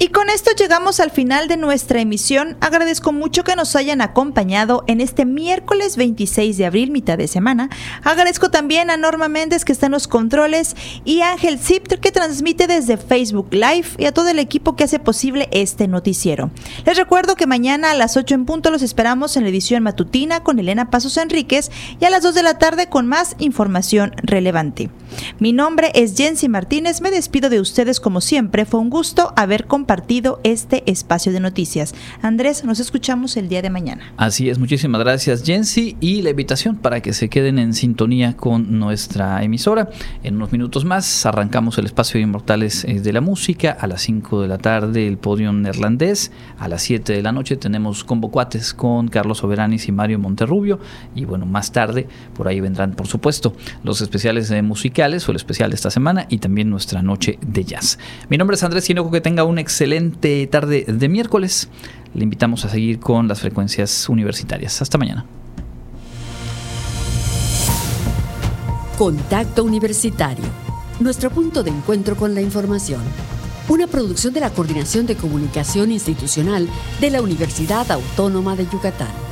[SPEAKER 2] Y con esto llegamos al final de nuestra emisión. Agradezco mucho que nos hayan acompañado en este miércoles 26 de abril, mitad de semana. Agradezco también a Norma Méndez que está en los controles y a Ángel Zipter que transmite desde Facebook Live y a todo el equipo que hace posible este noticiero. Les recuerdo que mañana a las 8 en punto los esperamos en la edición matutina con Elena Pasos Enríquez y a las 2 de la tarde con más información relevante. Mi nombre es Jensi Martínez. Me despido de ustedes como siempre. Fue un gusto haber compartido este espacio de noticias. Andrés, nos escuchamos el día de mañana.
[SPEAKER 1] Así es, muchísimas gracias Jensi y la invitación para que se queden en sintonía con nuestra emisora. En unos minutos más arrancamos el espacio de Inmortales eh, de la Música. A las 5 de la tarde el podio neerlandés. A las 7 de la noche tenemos convocuates con Carlos Soberanis y Mario Monterrubio. Y bueno, más tarde por ahí vendrán por supuesto los especiales eh, musicales o el especial de esta semana y también nuestra noche de jazz. Mi nombre es Andrés Sinoco, que tenga un excelente tarde de miércoles. Le invitamos a seguir con las frecuencias universitarias. Hasta mañana.
[SPEAKER 12] Contacto Universitario. Nuestro punto de encuentro con la información. Una producción de la Coordinación de Comunicación Institucional de la Universidad Autónoma de Yucatán.